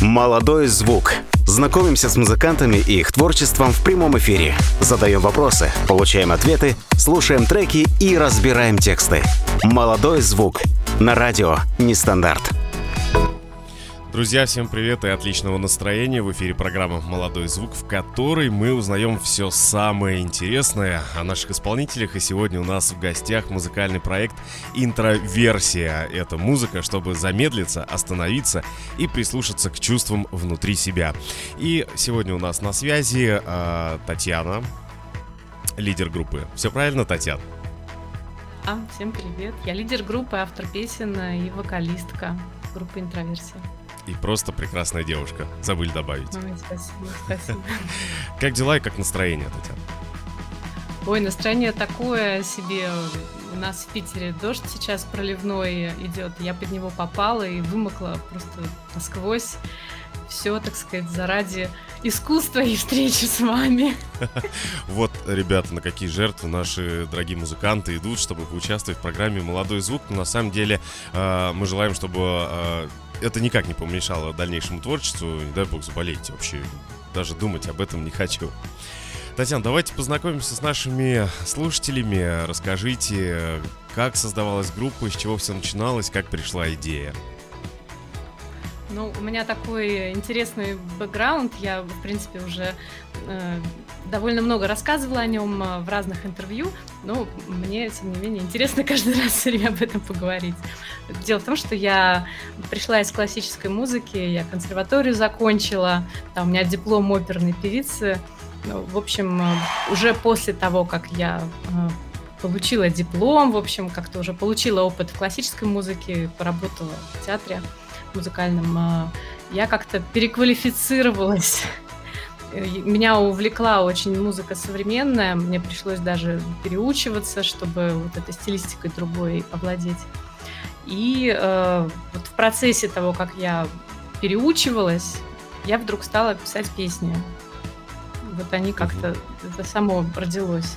«Молодой звук». Знакомимся с музыкантами и их творчеством в прямом эфире. Задаем вопросы, получаем ответы, слушаем треки и разбираем тексты. «Молодой звук». На радио «Нестандарт». Друзья, всем привет и отличного настроения. В эфире программа «Молодой звук», в которой мы узнаем все самое интересное о наших исполнителях. И сегодня у нас в гостях музыкальный проект «Интроверсия». Это музыка, чтобы замедлиться, остановиться и прислушаться к чувствам внутри себя. И сегодня у нас на связи э, Татьяна, лидер группы. Все правильно, Татьяна? А, всем привет. Я лидер группы, автор песен и вокалистка группы «Интроверсия» и просто прекрасная девушка. Забыли добавить. Ой, спасибо, спасибо. Как дела и как настроение, Татьяна? Ой, настроение такое себе. У нас в Питере дождь сейчас проливной идет. Я под него попала и вымокла просто насквозь. Все, так сказать, заради искусства и встречи с вами. Вот, ребята, на какие жертвы наши дорогие музыканты идут, чтобы поучаствовать в программе «Молодой звук». Но на самом деле э, мы желаем, чтобы э, это никак не помешало дальнейшему творчеству. Не дай бог заболеть вообще. Даже думать об этом не хочу. Татьяна, давайте познакомимся с нашими слушателями. Расскажите, как создавалась группа, с чего все начиналось, как пришла идея. Ну, у меня такой интересный бэкграунд. Я, в принципе, уже э, довольно много рассказывала о нем э, в разных интервью, но мне, тем не менее, интересно каждый раз все время об этом поговорить. Дело в том, что я пришла из классической музыки, я консерваторию закончила, там у меня диплом оперной певицы. Ну, в общем, э, уже после того, как я э, получила диплом, в общем, как-то уже получила опыт в классической музыке, поработала в театре музыкальном, я как-то переквалифицировалась меня увлекла очень музыка современная, мне пришлось даже переучиваться, чтобы вот этой стилистикой другой овладеть. И э, вот в процессе того, как я переучивалась, я вдруг стала писать песни. Вот они как-то, это само родилось.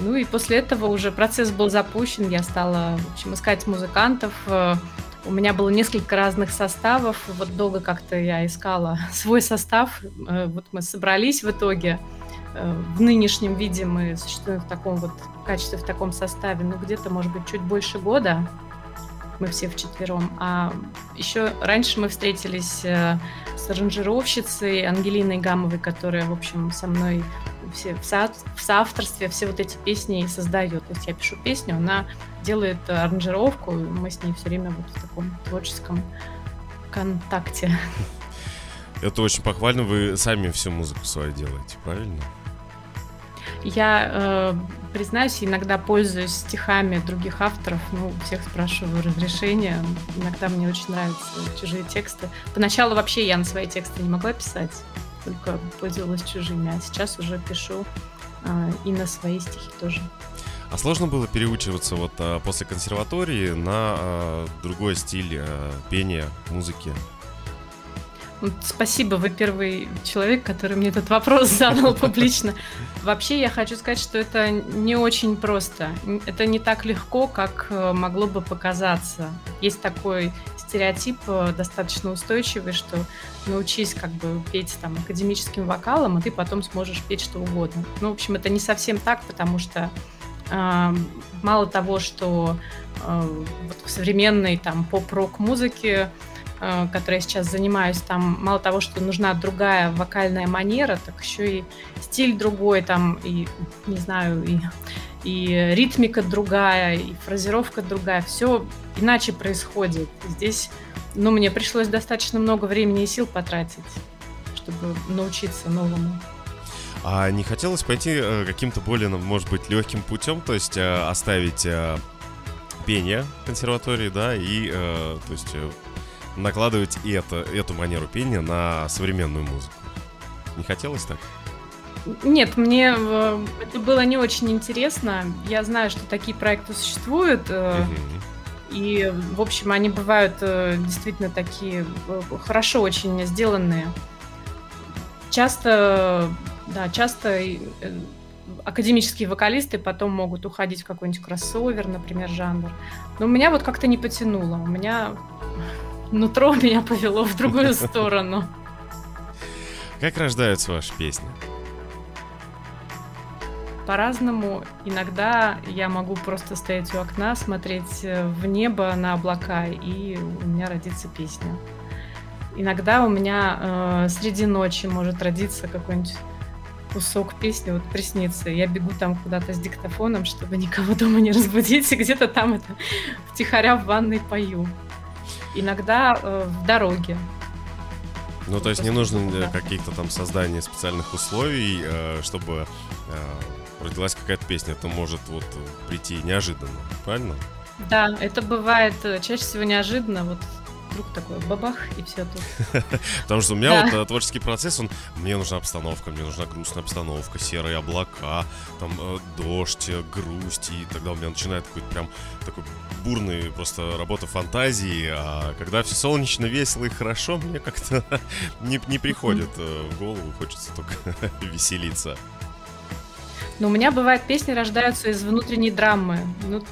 Ну и после этого уже процесс был запущен, я стала, в общем, искать музыкантов, э, у меня было несколько разных составов. Вот долго как-то я искала свой состав. Э, вот мы собрались в итоге. Э, в нынешнем виде мы существуем в таком вот качестве, в таком составе, ну где-то, может быть, чуть больше года. Мы все вчетвером. А еще раньше мы встретились э, с аранжировщицей Ангелиной Гамовой, которая, в общем, со мной все, в, со, в соавторстве все вот эти песни и создает. То есть я пишу песню, она делает аранжировку, и мы с ней все время вот в таком творческом контакте. Это очень похвально, вы сами всю музыку свою делаете, правильно? Я, э, признаюсь, иногда пользуюсь стихами других авторов, ну, всех спрашиваю разрешения. Иногда мне очень нравятся чужие тексты. Поначалу вообще я на свои тексты не могла писать только пользовалась чужими, а сейчас уже пишу э, и на свои стихи тоже. А сложно было переучиваться вот а, после консерватории на а, другой стиль а, пения, музыки? Спасибо, вы первый человек, который мне этот вопрос задал публично. Вообще я хочу сказать, что это не очень просто. Это не так легко, как э, могло бы показаться. Есть такой стереотип э, достаточно устойчивый, что научись как бы петь там академическим вокалом, и ты потом сможешь петь что угодно. Ну, в общем, это не совсем так, потому что э, мало того, что э, вот в современной там поп-рок музыке которой я сейчас занимаюсь, там мало того, что нужна другая вокальная манера, так еще и стиль другой, там и, не знаю, и, и ритмика другая, и фразировка другая, все иначе происходит. Здесь, ну, мне пришлось достаточно много времени и сил потратить, чтобы научиться новому. А не хотелось пойти э, каким-то более, ну, может быть, легким путем, то есть э, оставить э, пение консерватории, да, и, э, то есть э, накладывать и это, эту манеру пения на современную музыку. Не хотелось так? Нет, мне э, это было не очень интересно. Я знаю, что такие проекты существуют. Угу. И, в общем, они бывают действительно такие хорошо очень сделанные. Часто, да, часто академические вокалисты потом могут уходить в какой-нибудь кроссовер, например, жанр. Но у меня вот как-то не потянуло. У меня нутро меня повело в другую сторону. Как рождаются ваши песни? По-разному. Иногда я могу просто стоять у окна, смотреть э, в небо на облака, и у меня родится песня. Иногда у меня э, среди ночи может родиться какой-нибудь кусок песни, вот приснится. Я бегу там куда-то с диктофоном, чтобы никого дома не разбудить, и где-то там это втихаря в ванной пою. Иногда э, в дороге. Ну, то есть не нужно да. каких-то там создания специальных условий, э, чтобы э, родилась какая-то песня. Это может вот прийти неожиданно, правильно? Да, это бывает э, чаще всего неожиданно. Вот вдруг такой бабах, и все тут. Потому что у меня вот э, творческий процесс, он, мне нужна обстановка, мне нужна грустная обстановка, серые облака, там э, дождь, э, грусть, и тогда у меня начинает какой-то прям такой бурный просто работа фантазии, а когда все солнечно, весело и хорошо, мне как-то не, не приходит в голову, хочется только веселиться. Но у меня бывает песни рождаются из внутренней драмы. Ну,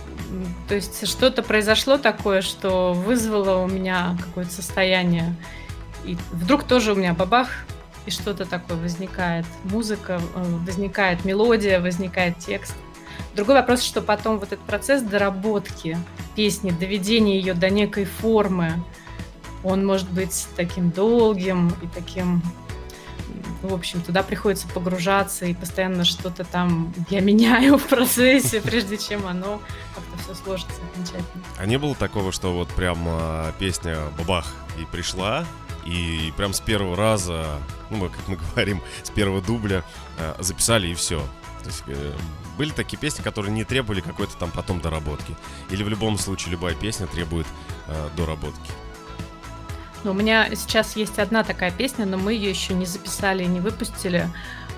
то есть что-то произошло такое, что вызвало у меня какое-то состояние. И вдруг тоже у меня бабах, и что-то такое возникает. Музыка, э, возникает мелодия, возникает текст. Другой вопрос, что потом вот этот процесс доработки песни, доведения ее до некой формы, он может быть таким долгим и таким в общем, туда приходится погружаться и постоянно что-то там я меняю в процессе, прежде чем оно как-то все сложится окончательно. А не было такого, что вот прям а, песня бабах и пришла, и прям с первого раза, ну, мы, как мы говорим, с первого дубля а, записали и все. То есть э, были такие песни, которые не требовали какой-то там потом доработки. Или в любом случае любая песня требует э, доработки. У меня сейчас есть одна такая песня, но мы ее еще не записали, не выпустили.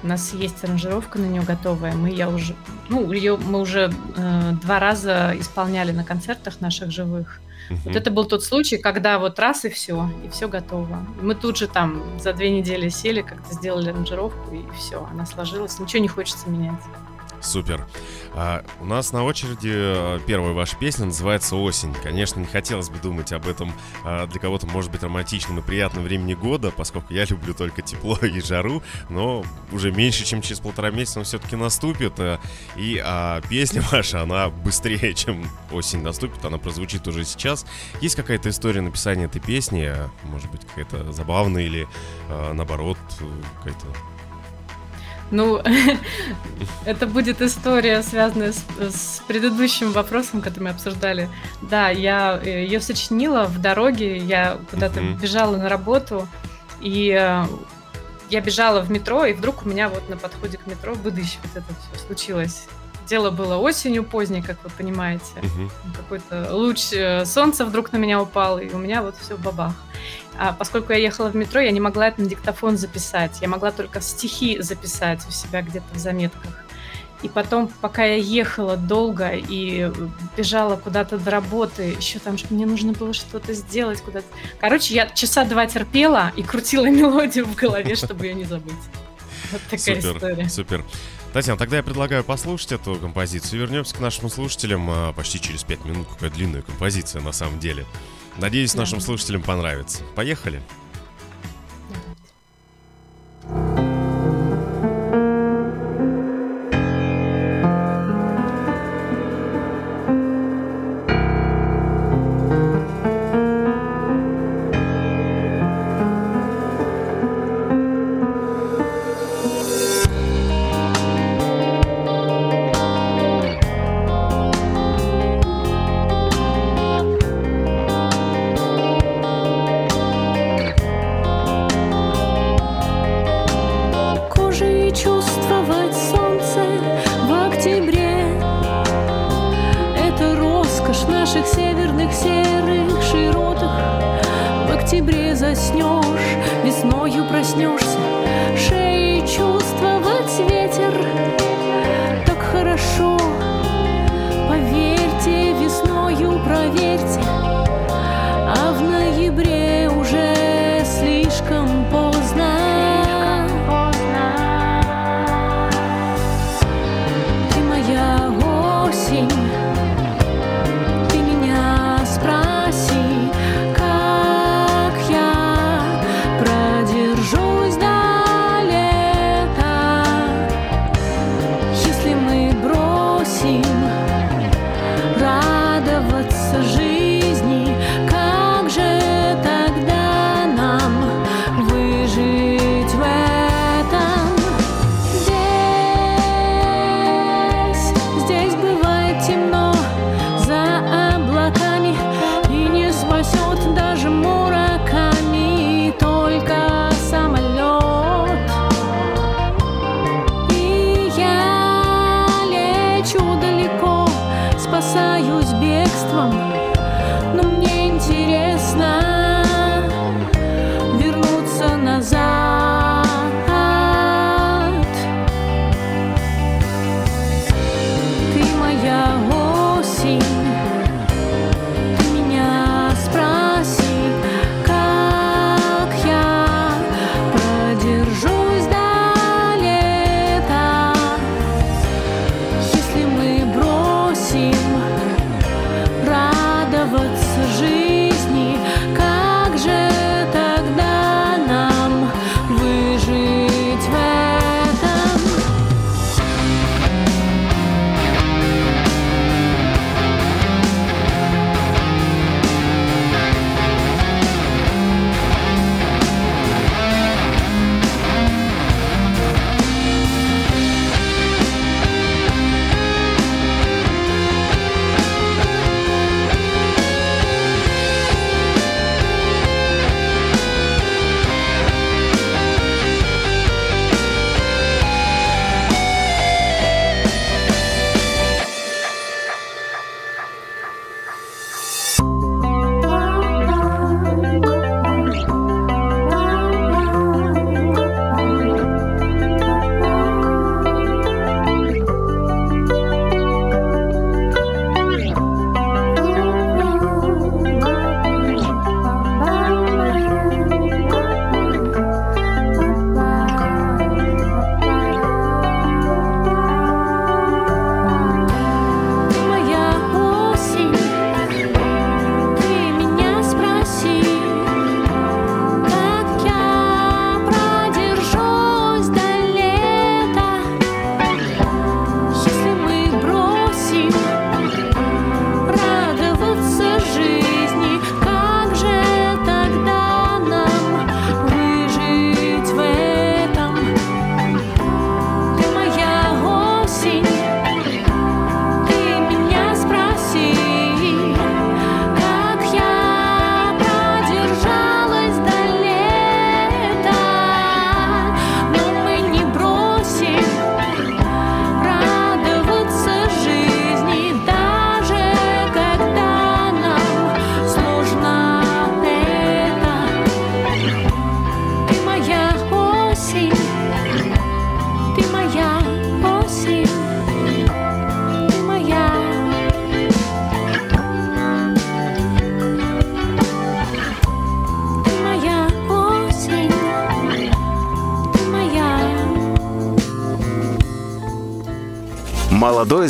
У нас есть аранжировка на нее готовая. Мы я уже, ну, ее мы уже э, два раза исполняли на концертах наших живых. Uh-huh. Вот это был тот случай, когда вот раз и все, и все готово. Мы тут же там за две недели сели, как-то сделали аранжировку, и все, она сложилась. Ничего не хочется менять. Супер. А, у нас на очереди э, первая ваша песня называется «Осень». Конечно, не хотелось бы думать об этом а, для кого-то, может быть, романтичном и приятном времени года, поскольку я люблю только тепло и жару, но уже меньше, чем через полтора месяца он все-таки наступит. А, и а, песня ваша, она быстрее, чем осень наступит, она прозвучит уже сейчас. Есть какая-то история написания этой песни? Может быть, какая-то забавная или, а, наоборот, какая-то ну, это будет история, связанная с, с предыдущим вопросом, который мы обсуждали. Да, я э, ее сочинила в дороге, я куда-то mm-hmm. бежала на работу, и э, я бежала в метро, и вдруг у меня вот на подходе к метро выдача вот это все случилось. Дело было осенью поздней, как вы понимаете. Угу. Какой-то луч э, солнца вдруг на меня упал, и у меня вот все бабах. А поскольку я ехала в метро, я не могла это на диктофон записать. Я могла только стихи записать у себя где-то в заметках. И потом, пока я ехала долго и бежала куда-то до работы, еще там мне нужно было что-то сделать куда-то. Короче, я часа два терпела и крутила мелодию в голове, чтобы ее не забыть. Вот такая супер, история. Супер. Татьяна, тогда я предлагаю послушать эту композицию. Вернемся к нашим слушателям а, почти через пять минут. Какая длинная композиция на самом деле. Надеюсь, да. нашим слушателям понравится. Поехали. Молодой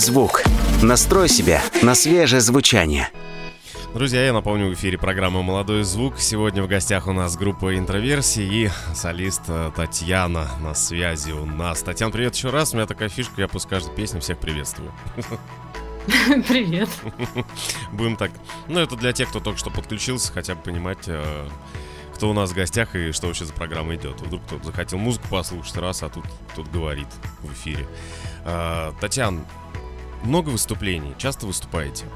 звук. Настрой себя на свежее звучание. Друзья, я напомню, в эфире программа «Молодой звук». Сегодня в гостях у нас группа «Интроверсии» и солист э, Татьяна на связи у нас. Татьяна, привет еще раз. У меня такая фишка, я после каждой песни всех приветствую. Привет. Будем так. Ну, это для тех, кто только что подключился, хотя бы понимать, э, кто у нас в гостях и что вообще за программа идет. Вдруг кто-то захотел музыку послушать раз, а тут тут говорит в эфире. А, Татьяна, много выступлений, часто выступаете?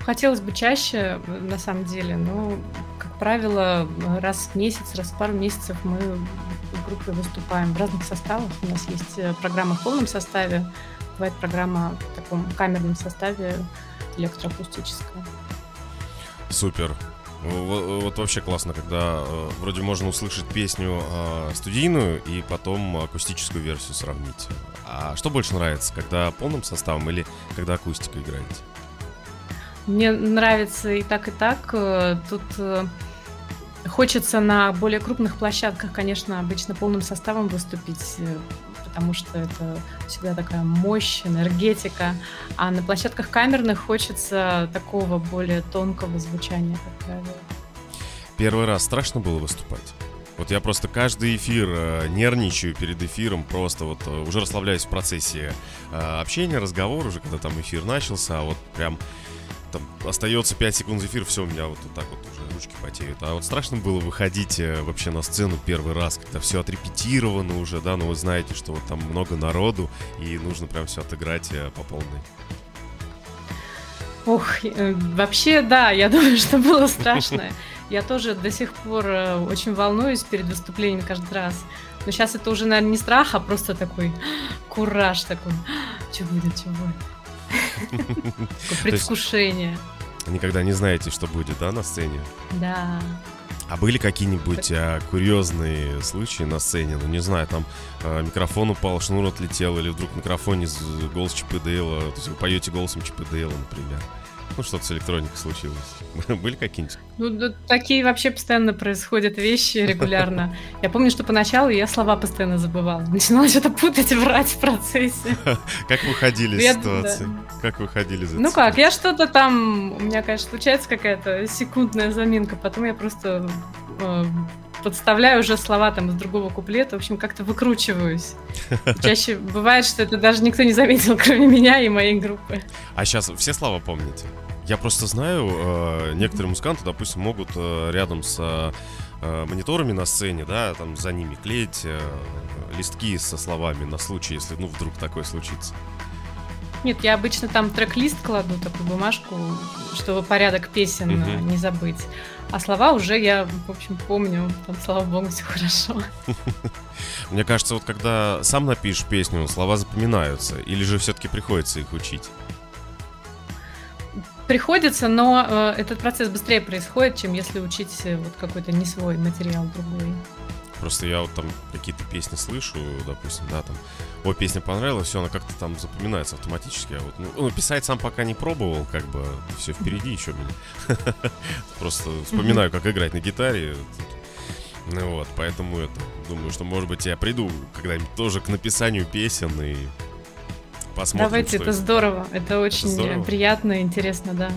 Хотелось бы чаще, на самом деле, но, как правило, раз в месяц, раз в пару месяцев мы в группе выступаем в разных составах. У нас есть э, программа в полном составе, бывает программа в таком камерном составе электроакустическая. Супер. Вот, вообще классно, когда э, вроде можно услышать песню э, студийную и потом акустическую версию сравнить. А что больше нравится, когда полным составом или когда акустика играете? Мне нравится и так, и так. Э, тут э, хочется на более крупных площадках, конечно, обычно полным составом выступить, э, потому что это всегда такая мощь, энергетика. А на площадках камерных хочется такого более тонкого звучания, как правило. Первый раз страшно было выступать? Вот я просто каждый эфир э, нервничаю перед эфиром, просто вот э, уже расслабляюсь в процессе э, общения, разговора, уже когда там эфир начался, а вот прям там остается 5 секунд эфир, все, у меня вот, вот так вот уже ручки потеют. А вот страшно было выходить э, вообще на сцену первый раз, когда все отрепетировано уже, да, но вы знаете, что вот там много народу, и нужно прям все отыграть э, по полной. Ох, э, вообще, да, я думаю, что было страшно. Я тоже до сих пор очень волнуюсь перед выступлением каждый раз. Но сейчас это уже, наверное, не страх, а просто такой кураж такой. Что будет, что будет. Предвкушение. Никогда не знаете, что будет, да, на сцене? Да. А были какие-нибудь а, курьезные случаи на сцене? Ну, не знаю, там а, микрофон упал, шнур отлетел, или вдруг микрофон из голос Чипа Дейла, то есть вы поете голосом Чипа Дейла, например. Ну, что-то с электроникой случилось. Были какие-нибудь? Ну, да, такие вообще постоянно происходят вещи регулярно. Я помню, что поначалу я слова постоянно забывала. Начинала что-то путать врать в процессе. Как выходили из ситуации? Как выходили из Ну как, я что-то там... У меня, конечно, случается какая-то секундная заминка. Потом я просто э, подставляю уже слова там из другого куплета, в общем, как-то выкручиваюсь. Чаще бывает, что это даже никто не заметил, кроме меня и моей группы. А сейчас все слова помните? Я просто знаю, э, некоторые музыканты, допустим, могут э, рядом с э, мониторами на сцене, да, там за ними клеить э, листки со словами на случай, если, ну, вдруг такое случится. Нет, я обычно там трек-лист кладу, такую бумажку, чтобы порядок песен uh-huh. не забыть. А слова уже я, в общем, помню. Там, слава богу, все хорошо. Мне кажется, вот когда сам напишешь песню, слова запоминаются. Или же все-таки приходится их учить? Приходится, но э, этот процесс быстрее происходит, чем если учить э, вот какой-то не свой материал другой. Просто я вот там какие-то песни слышу, допустим, да, там, о, песня понравилась, все, она как-то там запоминается автоматически. А вот, ну, писать сам пока не пробовал, как бы, все впереди еще меня. Просто вспоминаю, как играть на гитаре. Ну вот, поэтому это, думаю, что, может быть, я приду когда-нибудь тоже к написанию песен и посмотрим. Давайте, это здорово, это очень здорово. приятно и интересно, да.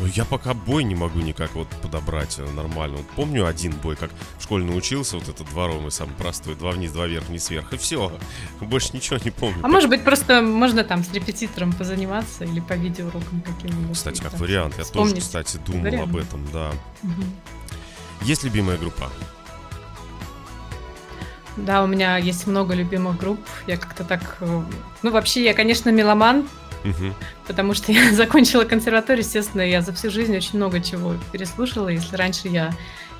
Ну, я пока бой не могу никак вот подобрать э, нормально. Вот помню один бой, как в школе научился, вот этот дворовый самый простой, два вниз, два вверх, вниз, вверх, и все. Больше ничего не помню. А как... может быть, просто можно там с репетитором позаниматься или по видеоурокам каким-нибудь. Кстати, как вариант. Я Вспомнить. тоже, кстати, думал вариант. об этом, да. Угу. Есть любимая группа? Да, у меня есть много любимых групп. Я как-то так... Э, ну, вообще, я, конечно, меломан, Угу. Потому что я закончила консерваторию, естественно, я за всю жизнь очень много чего переслушала. Если раньше я,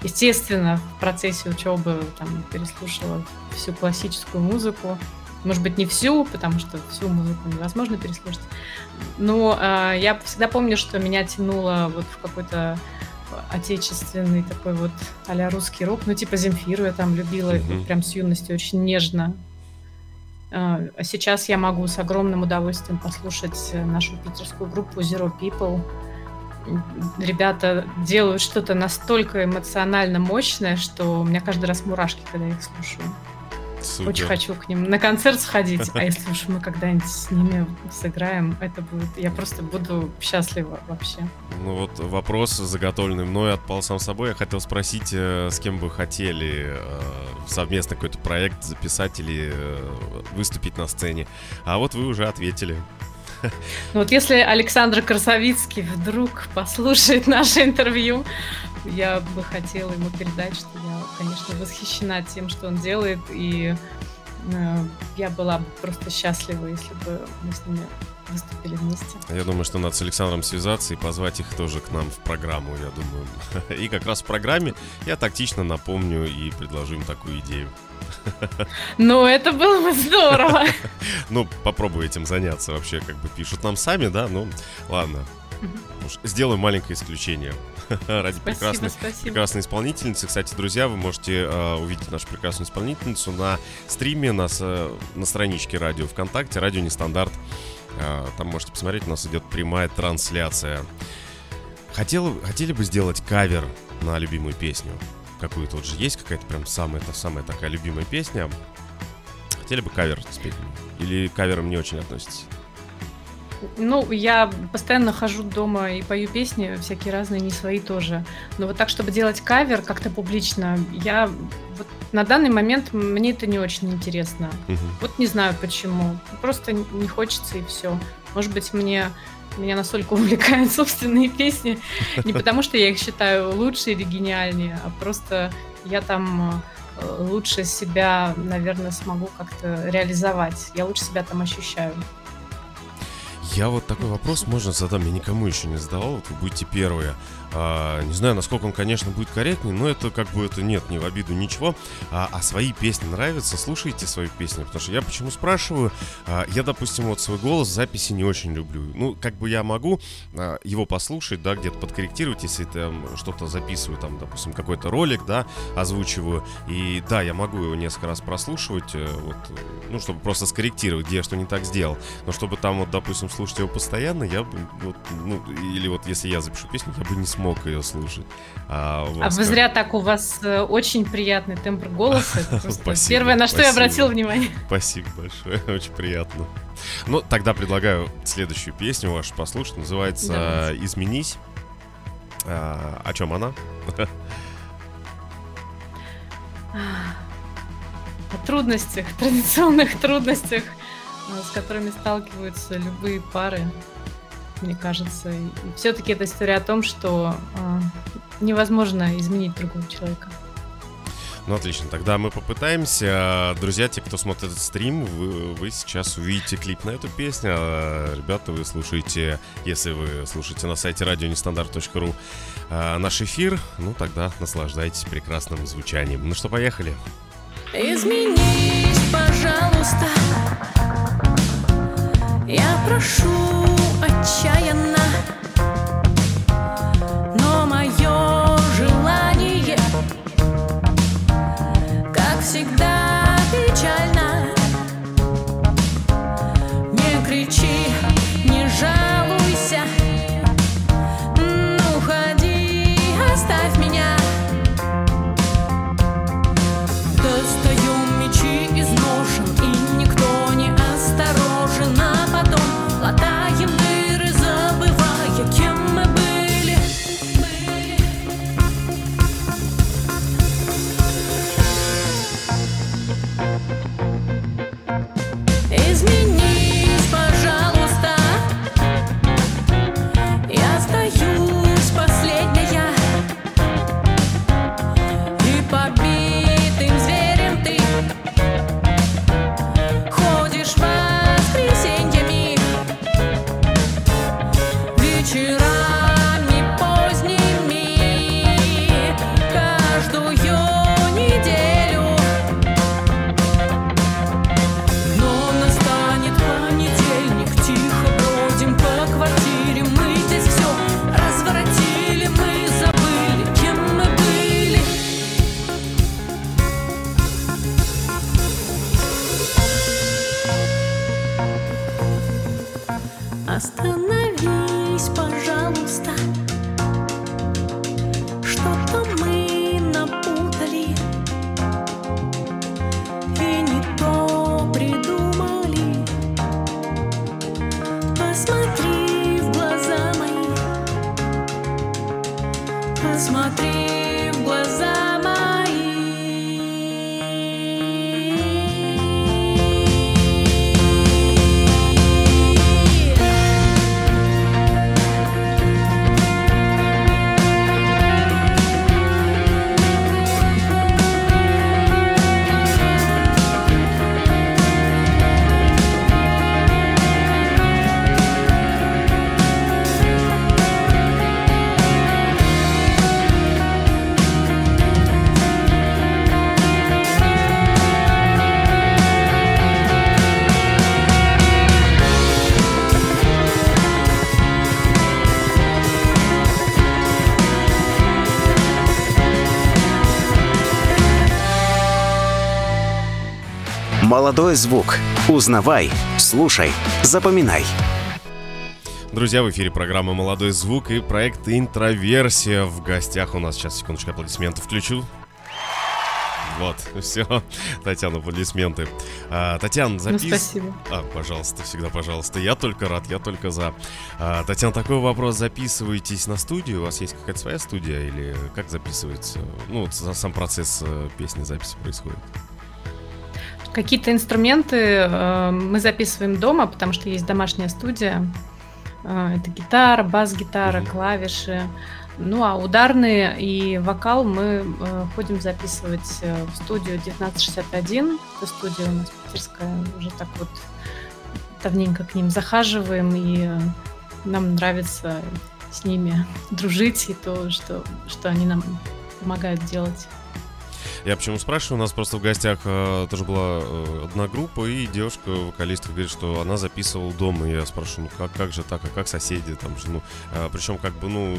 естественно, в процессе учебы там, переслушала всю классическую музыку, может быть, не всю, потому что всю музыку невозможно переслушать. Но э, я всегда помню, что меня тянуло вот в какой-то отечественный такой вот а русский рок, ну типа Земфиру я там любила, mm прям с юности очень нежно сейчас я могу с огромным удовольствием послушать э, нашу питерскую группу Zero People. Ребята делают что-то настолько эмоционально мощное, что у меня каждый раз мурашки, когда я их слушаю. Супер. Очень хочу к ним на концерт сходить. А если уж мы когда-нибудь с ними сыграем, это будет... Я просто буду счастлива вообще. Ну вот вопрос, заготовленный мной, отпал сам собой. Я хотел спросить, э, с кем бы хотели э, совместно какой-то проект записать или э, выступить на сцене. А вот вы уже ответили. Ну вот если Александр Красовицкий вдруг послушает наше интервью, я бы хотела ему передать, что я, конечно, восхищена тем, что он делает, и э, я была бы просто счастлива, если бы мы с ними выступили вместе. Я думаю, что надо с Александром связаться и позвать их тоже к нам в программу, я думаю. И как раз в программе я тактично напомню и предложу им такую идею. Ну, это было бы здорово. Ну, попробуй этим заняться вообще, как бы пишут нам сами, да, ну, ладно. Сделаем маленькое исключение. ради спасибо, прекрасной, спасибо. прекрасной исполнительницы. Кстати, друзья, вы можете э, увидеть нашу прекрасную исполнительницу на стриме, на, на страничке радио ВКонтакте, радио Нестандарт. Э, там можете посмотреть, у нас идет прямая трансляция. Хотел, хотели бы сделать кавер на любимую песню? Какую-то вот же есть какая-то прям самая, это самая такая любимая песня. Хотели бы кавер спеть? Или кавером не очень относитесь? Ну, я постоянно хожу дома и пою песни, всякие разные, не свои тоже. Но вот так, чтобы делать кавер как-то публично, я вот на данный момент мне это не очень интересно. Угу. Вот не знаю почему. Просто не хочется и все. Может быть, мне меня настолько увлекают собственные песни. Не потому, что я их считаю лучше или гениальнее, а просто я там э, лучше себя, наверное, смогу как-то реализовать. Я лучше себя там ощущаю. Я вот такой вопрос, можно задам, я никому еще не задавал, вот вы будете первые. А, не знаю, насколько он, конечно, будет корректный, но это как бы это нет, не в обиду ничего. А, а свои песни нравятся, слушайте свои песни. Потому что я почему спрашиваю, а, я, допустим, вот свой голос записи не очень люблю. Ну, как бы я могу а, его послушать, да, где-то подкорректировать, если там что-то записываю, там, допустим, какой-то ролик, да, озвучиваю. И да, я могу его несколько раз прослушивать, э, вот, ну, чтобы просто скорректировать, где я что не так сделал. Но чтобы там, вот, допустим, слушать его постоянно, я бы, вот, ну, или вот если я запишу песню, я бы не смог смог ее слушать. А, а вы зря так, у вас э, очень приятный тембр голоса. спасибо, первое, на что я обратил внимание. Спасибо большое, очень приятно. Ну, тогда предлагаю следующую песню вашу послушать. Называется. «Изменись». А, о чем она? О трудностях, традиционных трудностях, э, с которыми сталкиваются любые пары мне кажется. И все-таки это история о том, что э, невозможно изменить другого человека. Ну, отлично. Тогда мы попытаемся. Друзья, те, кто смотрит этот стрим, вы, вы сейчас увидите клип на эту песню. А, ребята, вы слушаете, если вы слушаете на сайте радионестандарт.ру а, наш эфир, ну, тогда наслаждайтесь прекрасным звучанием. Ну что, поехали. Изменись, пожалуйста. Я прошу отчаянно. Но мое желание Как всегда Молодой звук. Узнавай, слушай, запоминай. Друзья, в эфире программа «Молодой звук» и проект «Интроверсия». В гостях у нас, сейчас, секундочку, аплодисменты включу. Вот, все. Татьяна, аплодисменты. А, Татьяна, запис... Ну, спасибо. А, пожалуйста, всегда пожалуйста. Я только рад, я только за. А, Татьяна, такой вопрос. Записываетесь на студию? У вас есть какая-то своя студия? Или как записывается? Ну, вот сам процесс э, песни записи происходит. Какие-то инструменты э, мы записываем дома, потому что есть домашняя студия. Э, это гитара, бас-гитара, угу. клавиши. Ну а ударные и вокал мы э, ходим записывать в студию 1961. Это студия у нас питерская. Уже так вот давненько к ним захаживаем, и нам нравится с ними дружить и то, что, что они нам помогают делать. Я почему спрашиваю, у нас просто в гостях э, тоже была э, одна группа, и девушка, вокалистка, говорит, что она записывала дома. И я спрашиваю, ну как, как же так, а как соседи там же, ну, э, причем как бы, ну,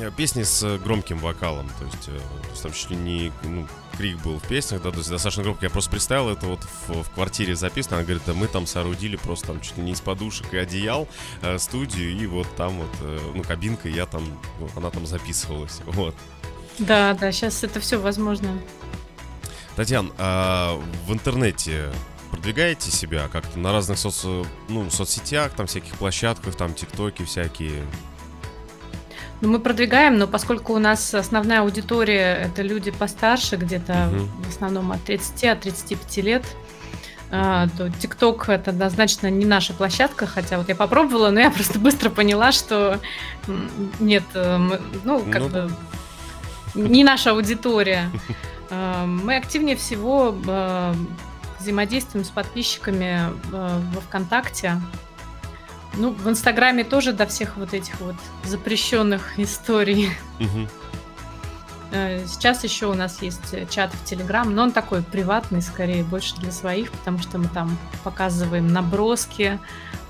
э, песни с громким вокалом, то есть, э, то есть там чуть ли не ну, крик был в песнях, да, то есть достаточно громко. Я просто представил это вот в, в квартире записано. Она говорит, да мы там соорудили просто там чуть ли не из подушек и одеял э, студию, и вот там вот, э, ну, кабинка, я там, ну, она там записывалась, вот. Да, да, сейчас это все возможно. Татьяна, а в интернете продвигаете себя как-то на разных соц... ну, соцсетях, там всяких площадках, там тиктоки всякие? Ну, мы продвигаем, но поскольку у нас основная аудитория это люди постарше, где-то угу. в основном от 30 от 35 лет, а, то ТикТок это однозначно не наша площадка, хотя вот я попробовала, но я просто быстро поняла, что нет, э, мы, ну, как ну, бы не наша аудитория. Э, мы активнее всего э, взаимодействуем с подписчиками э, во ВКонтакте. Ну, в Инстаграме тоже до всех вот этих вот запрещенных историй. Сейчас еще у нас есть чат в Телеграм, но он такой приватный, скорее, больше для своих, потому что мы там показываем наброски,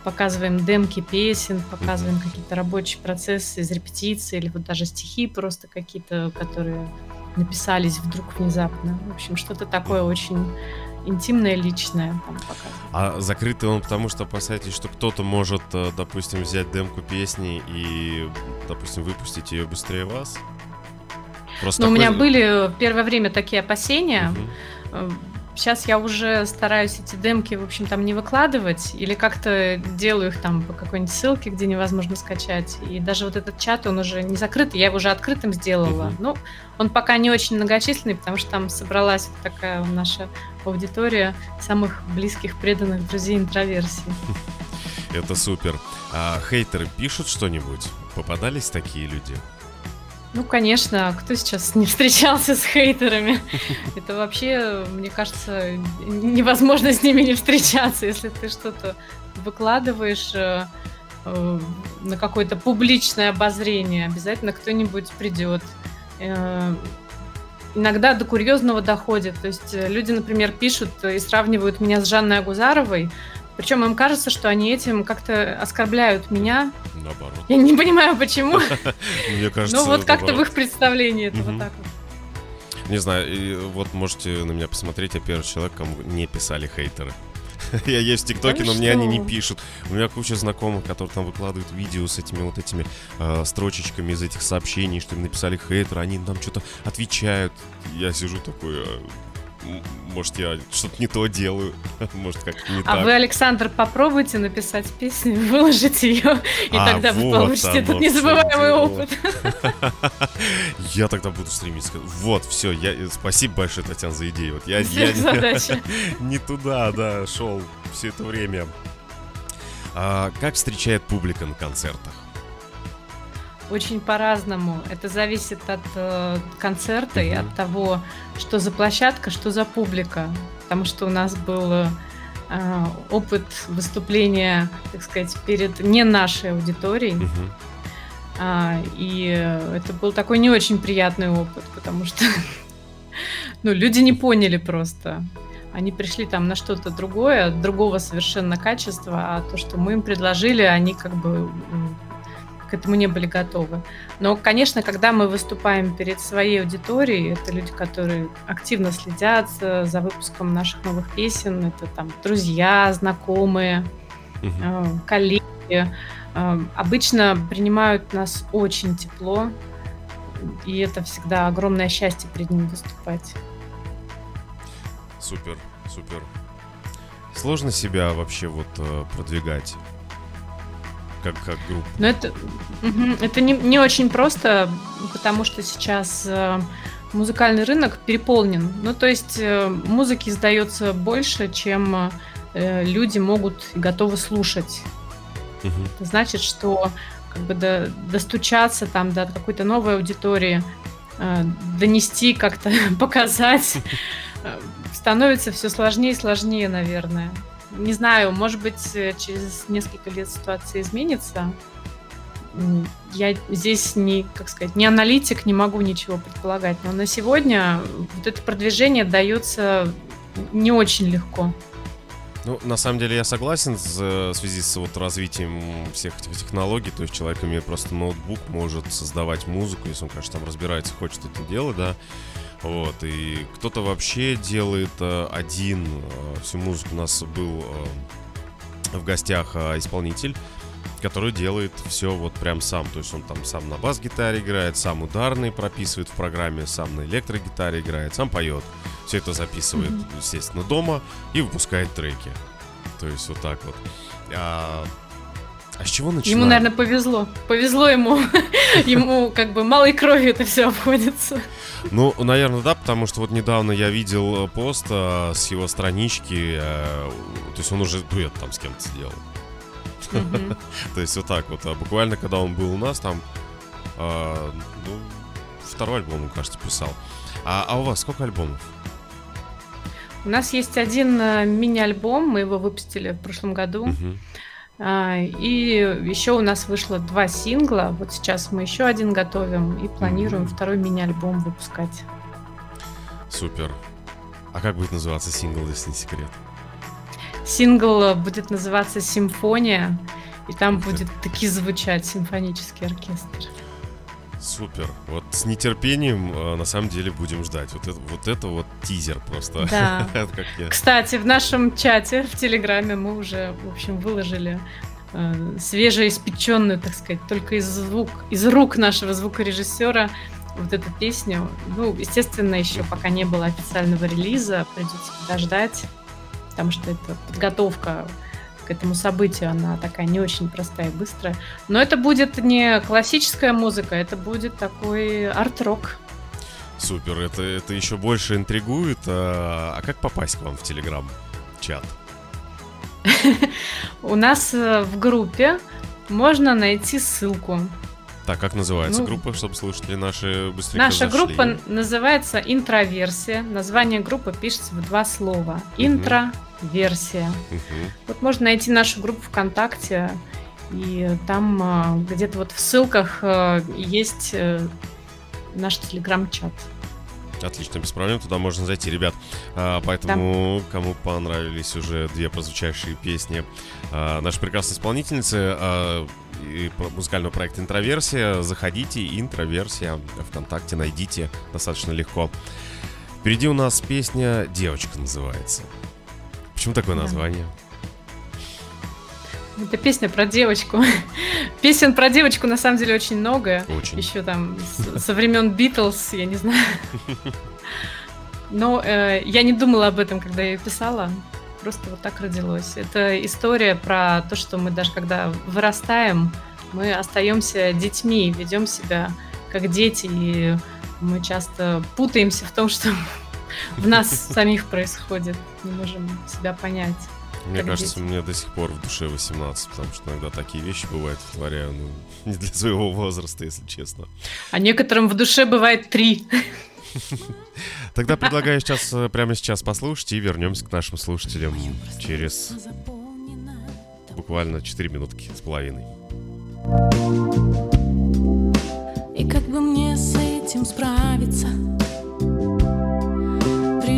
показываем демки песен, показываем какие-то рабочие процессы из репетиции или вот даже стихи просто какие-то, которые написались вдруг внезапно. В общем, что-то такое очень интимное, личное там показываем. А закрытый он потому, что опасаетесь, что кто-то может, э, допустим, взять демку песни и, допустим, выпустить ее быстрее вас? Просто ну, такой... у меня были первое время такие опасения. Угу. Сейчас я уже стараюсь эти демки, в общем, там не выкладывать, или как-то делаю их там по какой-нибудь ссылке, где невозможно скачать. И даже вот этот чат, он уже не закрытый, я его уже открытым сделала. Ну, он пока не очень многочисленный, потому что там собралась вот такая наша аудитория самых близких, преданных друзей интроверсии. Это супер. А хейтеры пишут что-нибудь? Попадались такие люди? Ну, конечно, кто сейчас не встречался с хейтерами? Это вообще, мне кажется, невозможно с ними не встречаться, если ты что-то выкладываешь э, э, на какое-то публичное обозрение. Обязательно кто-нибудь придет. Э, иногда до курьезного доходит. То есть люди, например, пишут и сравнивают меня с Жанной Агузаровой, причем им кажется, что они этим как-то оскорбляют меня. Наоборот. Я не понимаю, почему. Мне кажется, Ну вот как-то в их представлении это вот так вот. Не знаю, и вот можете на меня посмотреть, я первый человек, кому не писали хейтеры. Я есть в ТикТоке, но мне они не пишут. У меня куча знакомых, которые там выкладывают видео с этими вот этими э, строчечками из этих сообщений, что им написали хейтеры, они там что-то отвечают. Я сижу такой, а может, я что-то не то делаю, может, как-то не а так. А вы, Александр, попробуйте написать песню, выложить ее, и а, тогда вот вы получите этот незабываемый опыт. Я тогда буду стремиться. Вот, все, я, спасибо большое, Татьяна, за идею. Вот я, я не, не туда, да, шел все это время. А, как встречает публика на концертах? Очень по-разному. Это зависит от э, концерта mm-hmm. и от того, что за площадка, что за публика. Потому что у нас был э, опыт выступления, так сказать, перед не нашей аудиторией. Mm-hmm. А, и это был такой не очень приятный опыт, потому что ну, люди не поняли просто. Они пришли там на что-то другое, другого совершенно качества, а то, что мы им предложили, они как бы к этому не были готовы. Но, конечно, когда мы выступаем перед своей аудиторией, это люди, которые активно следят за выпуском наших новых песен, это там друзья, знакомые, угу. коллеги, э, обычно принимают нас очень тепло, и это всегда огромное счастье перед ним выступать. Супер, супер. Сложно себя вообще вот э, продвигать как, как группа? Ну, это, это не, не очень просто, потому что сейчас э, музыкальный рынок переполнен. Ну, то есть э, музыки издается больше, чем э, люди могут и готовы слушать. Угу. Это значит, что как бы до, достучаться там до какой-то новой аудитории, донести как-то, показать, становится все сложнее и сложнее, наверное не знаю, может быть, э, через несколько лет ситуация изменится. Я здесь не, как сказать, не аналитик, не могу ничего предполагать. Но на сегодня вот это продвижение дается не очень легко. Ну, на самом деле я согласен с, в связи с вот развитием всех этих технологий. То есть человек имеет просто ноутбук, может создавать музыку, если он, конечно, там разбирается, хочет это делать, да. Вот, и кто-то вообще делает э, один э, всю музыку. У нас был э, в гостях э, исполнитель, который делает все вот прям сам. То есть он там сам на бас-гитаре играет, сам ударный прописывает в программе, сам на электрогитаре играет, сам поет. Все это записывает, mm-hmm. естественно, дома и выпускает треки. То есть вот так вот. А а с чего начинать? Ему, наверное, повезло. Повезло ему. ему как бы малой кровью это все обходится. Ну, наверное, да, потому что вот недавно я видел э, пост а, с его странички. А, то есть он уже дуэт там с кем-то сделал. то есть вот так вот. А буквально, когда он был у нас, там, а, ну, второй альбом, он, кажется, писал. А, а у вас сколько альбомов? У нас есть один мини-альбом, мы его выпустили в прошлом году. Uh-huh. А, и еще у нас вышло два сингла. Вот сейчас мы еще один готовим и планируем mm-hmm. второй мини-альбом выпускать. Супер. А как будет называться сингл, если не секрет? Сингл будет называться «Симфония», и там будет таки звучать симфонический оркестр. Супер. Вот с нетерпением э, на самом деле будем ждать. Вот это вот, это вот тизер просто. Да. Кстати, в нашем чате в Телеграме мы уже, в общем, выложили э, свежеиспеченную, так сказать, только из звук, из рук нашего звукорежиссера вот эту песню. Ну, естественно, еще пока не было официального релиза, придется подождать, потому что это подготовка к этому событию. Она такая не очень простая и быстрая. Но это будет не классическая музыка, это будет такой арт-рок. Супер, это, это еще больше интригует. А, а как попасть к вам в Телеграм-чат? У нас э, в группе можно найти ссылку. Так, как называется ну, группа, чтобы слушатели наши быстрее Наша зашли? группа называется «Интроверсия». Название группы пишется в два слова. «Интро», версия. Угу. Вот можно найти нашу группу ВКонтакте, и там а, где-то вот в ссылках а, есть э, наш телеграм-чат. Отлично, без проблем, туда можно зайти, ребят. А, поэтому, да. кому понравились уже две прозвучавшие песни а, нашей прекрасной исполнительницы а, и музыкального проекта «Интроверсия», заходите, «Интроверсия» ВКонтакте найдите достаточно легко. Впереди у нас песня «Девочка» называется. Почему такое название? Это песня про девочку. Песен про девочку на самом деле очень много. Очень. Еще там со времен Битлз, я не знаю. Но э, я не думала об этом, когда я ее писала. Просто вот так родилось. Это история про то, что мы даже когда вырастаем, мы остаемся детьми, ведем себя как дети, и мы часто путаемся в том, что в нас самих происходит. Не можем себя понять. Мне кажется, дети. мне до сих пор в душе 18, потому что иногда такие вещи бывают, творяю, ну, не для своего возраста, если честно. А некоторым в душе бывает три. Тогда предлагаю сейчас, э, прямо сейчас послушать и вернемся к нашим слушателям через буквально 4 минутки с половиной. И как бы мне с этим справиться?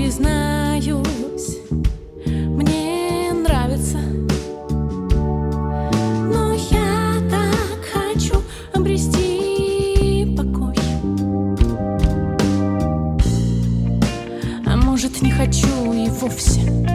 признаюсь, мне нравится. Но я так хочу обрести покой. А может, не хочу и вовсе.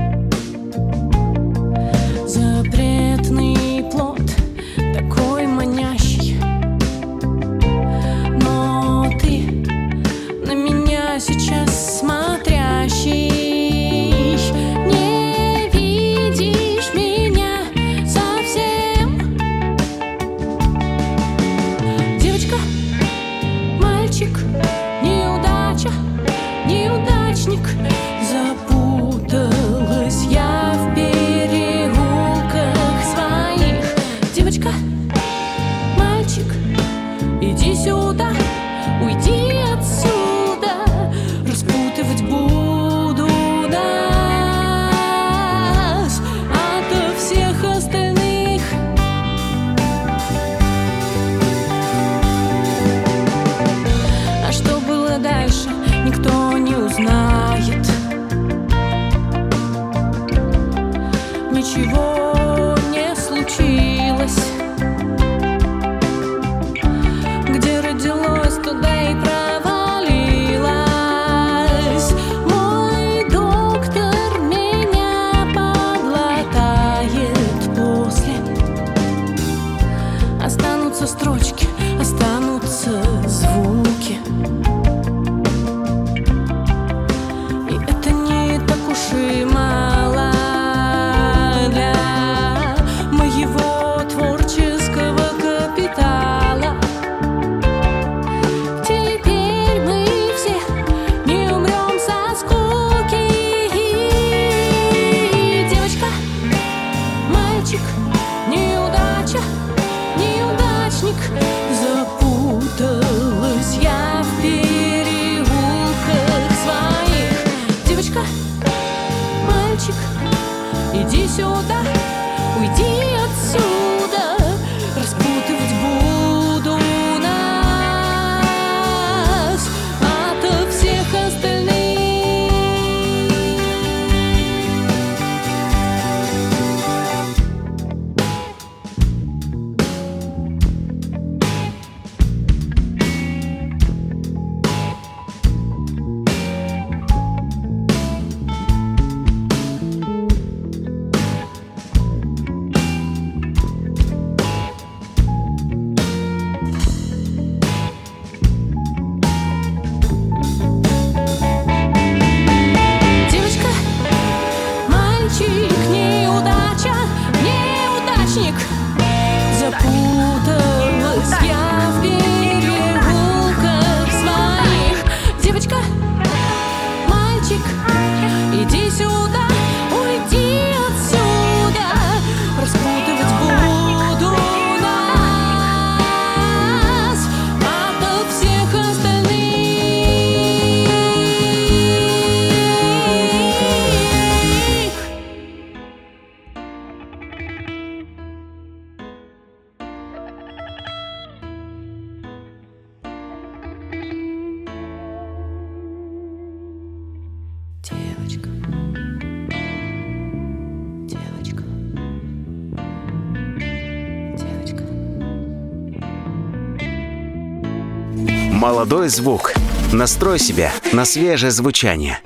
Молодой звук. Настрой себя на свежее звучание.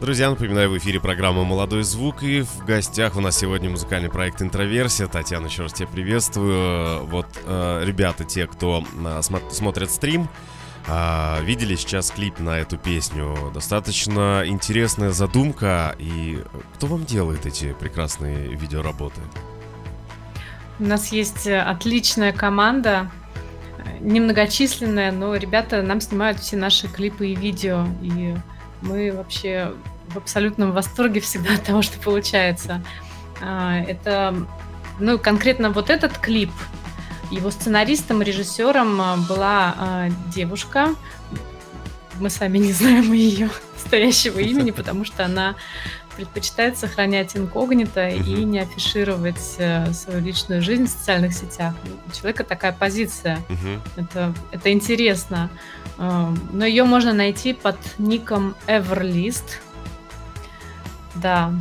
Друзья, напоминаю, в эфире программа «Молодой звук» и в гостях у нас сегодня музыкальный проект «Интроверсия». Татьяна, еще раз тебя приветствую. Вот э, ребята, те, кто э, смо- смотрят стрим, а, видели сейчас клип на эту песню. Достаточно интересная задумка. И кто вам делает эти прекрасные видеоработы? У нас есть отличная команда, немногочисленная, но ребята нам снимают все наши клипы и видео, и мы вообще в абсолютном восторге всегда от того, что получается. А, Это, ну, конкретно вот этот клип, его сценаристом, режиссером а, была а, девушка. Мы сами не знаем ее настоящего имени, потому что она предпочитает сохранять инкогнито и Мгм. не афишировать э, свою личную жизнь в социальных сетях. У человека такая позиция. Мгм. Это, это интересно. Э, Но ее можно найти под ником Everlist. Да.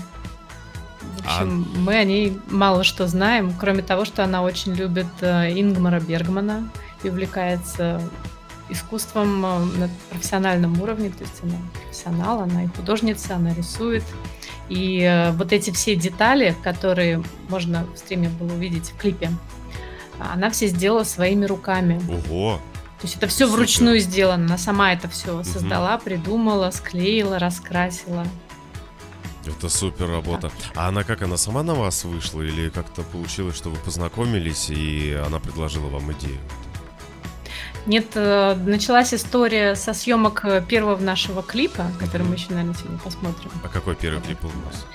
В А- общем, мы о ней мало что знаем, кроме того, что она очень любит э, Ингмара Бергмана и увлекается искусством на профессиональном уровне. То есть она профессионал, она и художница, она рисует. И э, вот эти все детали, которые можно в стриме было увидеть в клипе, она все сделала своими руками. Ого! То есть это все Супер. вручную сделано. Она сама это все создала, придумала, склеила, раскрасила. Это супер работа. А она как, она сама на вас вышла? Или как-то получилось, что вы познакомились, и она предложила вам идею? Нет, э, началась история со съемок э, первого нашего клипа, который мы еще, наверное, сегодня посмотрим. А какой первый клип был у вас?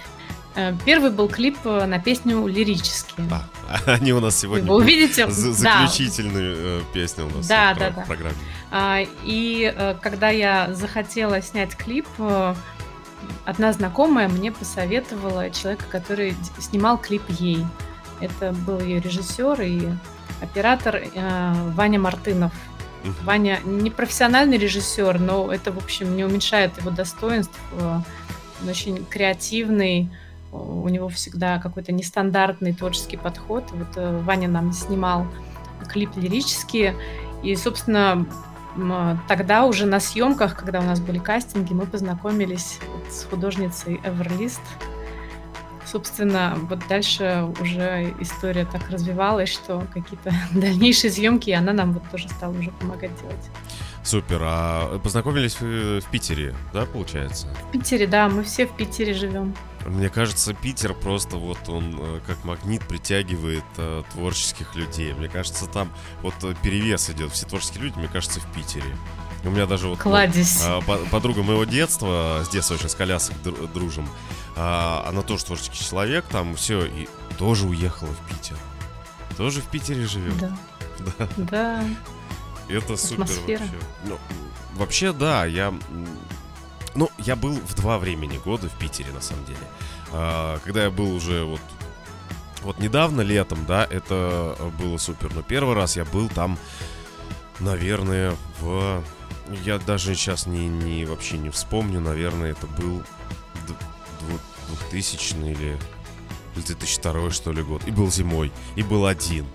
Э, Первый был клип на песню «Лирические». А, они у нас Вы сегодня его будут увидите. за- Да. песни у нас Да, в да, да. программе. А, И когда я захотела снять клип, одна знакомая мне посоветовала человека, который снимал клип ей. Это был ее режиссер и оператор Ваня Мартынов. Мгм. Ваня не профессиональный режиссер, но это, в общем, не уменьшает его достоинств. Э, Он очень креативный, у него всегда какой-то нестандартный творческий подход. Вот э, Ваня нам снимал клип лирические. И, собственно, тогда уже на съемках, когда у нас были кастинги, мы познакомились с художницей Эверлист. Собственно, вот дальше уже история так развивалась, что какие-то дальнейшие съемки она нам вот тоже стала уже помогать делать. Супер. А познакомились вы в Питере, да, получается? В Питере, да, мы все в Питере живем. Мне кажется, Питер просто вот он э, как магнит притягивает э, творческих людей. Мне кажется, там вот э, перевес идет. Все творческие люди, мне кажется, в Питере. У меня даже вот... ну, Кладезь. по- подруга моего детства, с детства очень с колясок дру- дружим, а, она тоже творческий человек, там все, и тоже уехала в Питер. Тоже в Питере живет. Да. Да. Да. Это супер Атмосфера. вообще. Ну, вообще, да, я... Ну, я был в два времени года в Питере, на самом деле. А, когда я был уже вот... Вот недавно, летом, да, это было супер. Но первый раз я был там, наверное, в... Я даже сейчас не, не вообще не вспомню, наверное, это был д- дву- 2000 или или 2002 что ли год. И был зимой, и был один.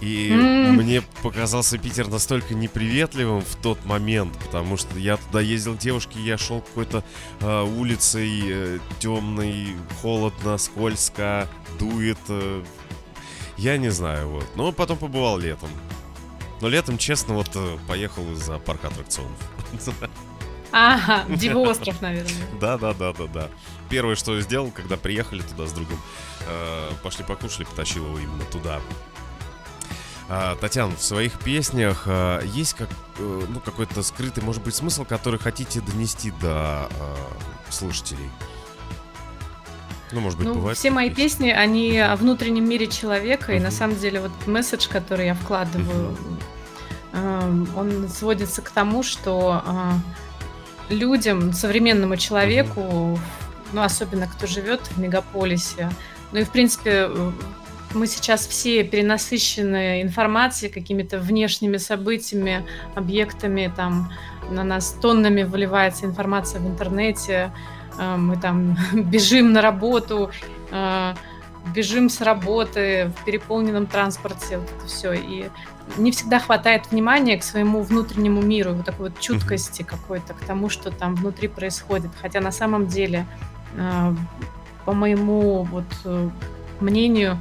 И М. мне показался Питер настолько неприветливым в тот момент, потому что я туда ездил к девушке, я шел какой-то э, улицей темной, холодно, скользко, дует. э, я не знаю, вот. Но потом побывал летом. Но летом, честно, вот э, поехал из-за парка аттракционов. Ага, Диво-остров, наверное. Да, да, да, да, да. Первое, что я сделал, когда приехали туда с другом, э, пошли покушали, потащил его именно туда. А, Татьяна, в своих песнях э, есть как, ну, какой-то скрытый, может быть, смысл, который хотите донести до слушателей? Ну, может быть, Ну, бывает. все мои песни. песни, они о внутреннем мире человека, и на самом деле вот месседж, который я вкладываю, эм, он сводится к тому, что э, людям, современному человеку, ну, особенно кто живет в мегаполисе, ну и, в принципе, э, мы сейчас все перенасыщены информацией, какими-то внешними событиями, объектами, там на нас тоннами выливается информация в интернете, мы там бежим на работу, э, бежим с работы в переполненном транспорте, вот это все. И не всегда хватает внимания к своему внутреннему миру, вот такой вот чуткости какой-то к тому, что там внутри происходит. Хотя на самом деле, э, по моему вот э, мнению,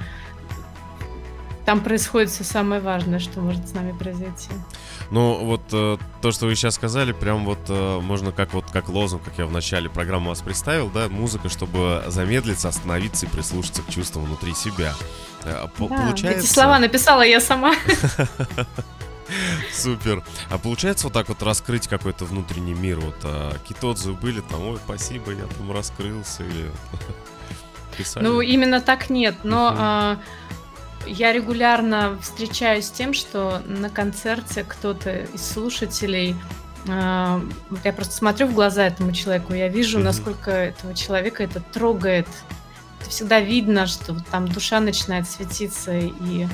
там происходит все самое важное, что может с нами произойти. Ну, вот э, то, что вы сейчас сказали, прям вот э, можно как вот как лозунг, как я в начале программы вас представил, да, музыка, чтобы замедлиться, остановиться и прислушаться к чувствам внутри себя. Э, по- Да, получается... Эти слова написала я сама. Супер. А получается вот так вот раскрыть какой-то внутренний мир? Вот а, какие-то отзывы были там, ой, спасибо, я там раскрылся или писали? Ну, именно так нет, но Мгм. Я регулярно встречаюсь с тем, что на концерте кто-то из слушателей а, я просто смотрю в глаза этому человеку, я вижу, Мгм. насколько этого человека это трогает. Это всегда видно, что там душа начинает светиться, и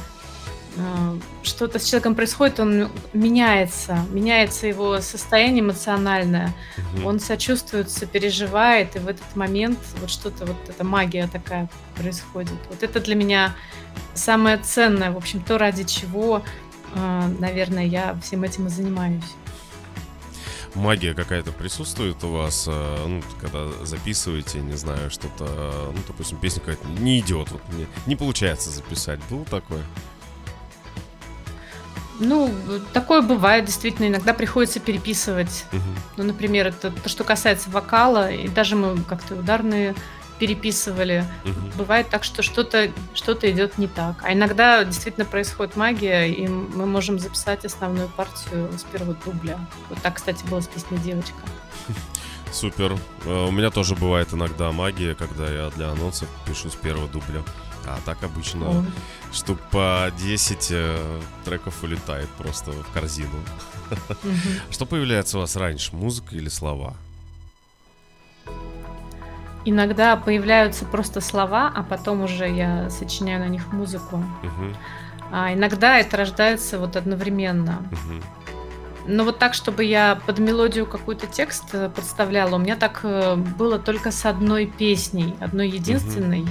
что-то с человеком происходит, он меняется, меняется его состояние эмоциональное. Мгм. Он сочувствует, сопереживает, и в этот момент вот что-то, вот эта магия такая происходит. Вот это для меня самое ценное, в общем, то, ради чего, э, наверное, я всем этим и занимаюсь. магия какая-то присутствует у вас, э, ну, когда записываете, не знаю, что-то, э, ну, допустим, песня какая-то не идет, вот мне не получается записать. Было такое? Ну, такое бывает, действительно, иногда приходится переписывать. Мгм. Ну, например, это то, что касается вокала, и даже мы как-то ударные переписывали. Мгм. Бывает так, что что-то что идет не так. А иногда действительно происходит магия, и мы можем записать основную партию с первого дубля. Вот так, кстати, было с песней «Девочка». Супер. Э, У меня тоже бывает иногда магия, когда я для анонсов пишу с первого дубля. А так обычно Ой. штук по 10 э, треков улетает просто в корзину. Мгм. Что появляется у вас раньше, музыка или слова? Иногда появляются просто слова, а потом уже я сочиняю на них музыку. Мгм, А иногда это рождается вот одновременно. мгм. Но вот так, чтобы я под мелодию какой-то текст э, подставляла, у меня так э, было только с одной песней, одной единственной.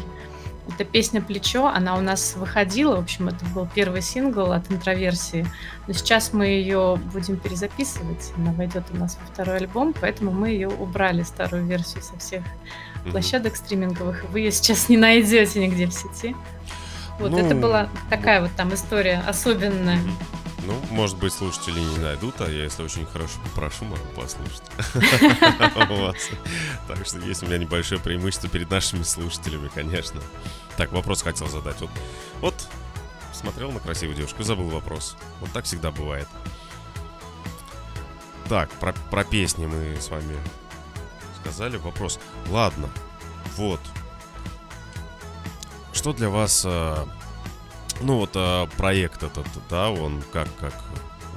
Это песня «Плечо», она у нас выходила, в общем, это был первый сингл от интроверсии. Но сейчас мы ее будем перезаписывать, она войдет у нас во второй альбом, поэтому мы ее убрали, старую версию со всех площадок стриминговых. Вы ее сейчас не найдете нигде в сети. Вот, это Ну, была такая вот там история особенная. Ну, может быть, слушатели не найдут, а я, если очень хорошо попрошу, могу послушать. Так что есть у меня небольшое преимущество перед нашими слушателями, конечно. Так, вопрос хотел задать. Вот, вот смотрел на красивую девушку, забыл вопрос. Вот так всегда бывает. Так, про, про песни мы с вами сказали. Вопрос. Ладно, вот. Что для вас э, ну вот а, проект этот, да, он как, как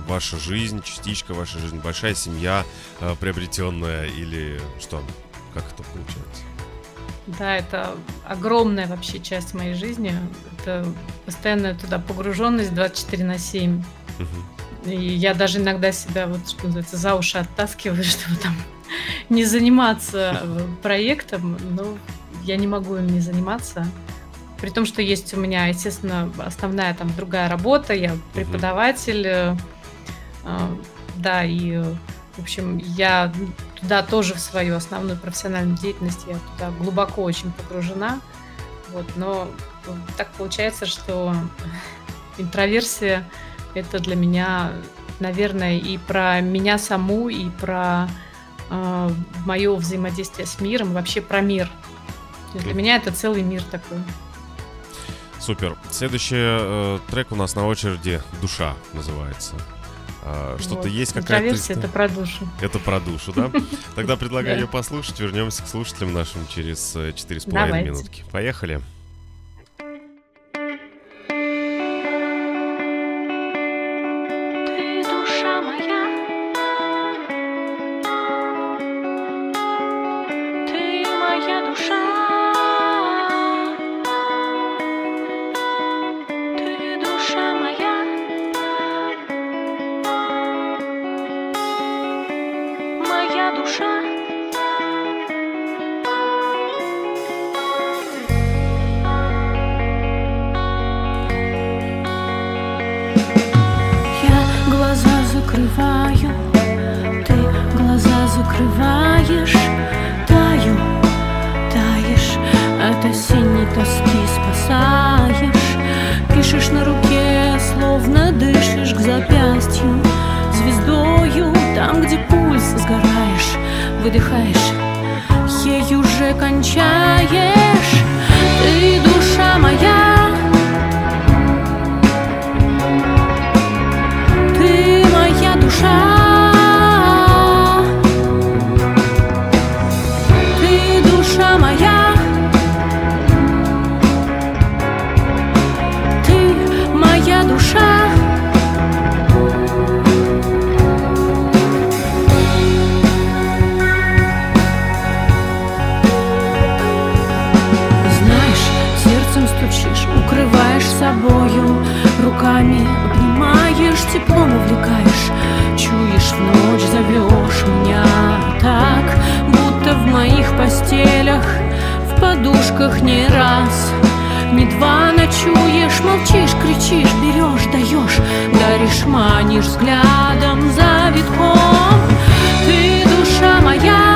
ваша жизнь, частичка вашей жизни, большая семья а, приобретенная или что? Как это получается? Да, это огромная вообще часть моей жизни. Это постоянная туда погруженность 24 на 7. Мгм. И я даже иногда себя, вот что называется, за уши оттаскиваю, чтобы там не заниматься э, проектом. Но я не могу им не заниматься. При том, что есть у меня, естественно, основная там другая работа. Я преподаватель. э, э, Да, и, э, в общем, я туда тоже в свою основную профессиональную деятельность я туда глубоко очень погружена. Вот, но э, так получается, что интроверсия это для меня, наверное, и про меня саму, и про мое взаимодействие с миром, вообще про мир. То есть для меня это целый мир такой. Супер. Следующий э, трек у нас на очереди «Душа» называется. А, Что-то Вот. есть какая-то... Интроверсия это про душу. Это про душу, да? Тогда предлагаю ее послушать. Вернемся к слушателям нашим через э, четыре с половиной Давайте. минутки. Поехали. Ты осенней тоски спасаешь, пишешь на руке, словно дышишь к запястью, звездою, там, где пульс сгораешь, выдыхаешь, ей уже кончаешь, подушках не раз. Не два ночуешь, молчишь, кричишь, берешь, даешь Даришь, манишь взглядом за витком Ты душа моя,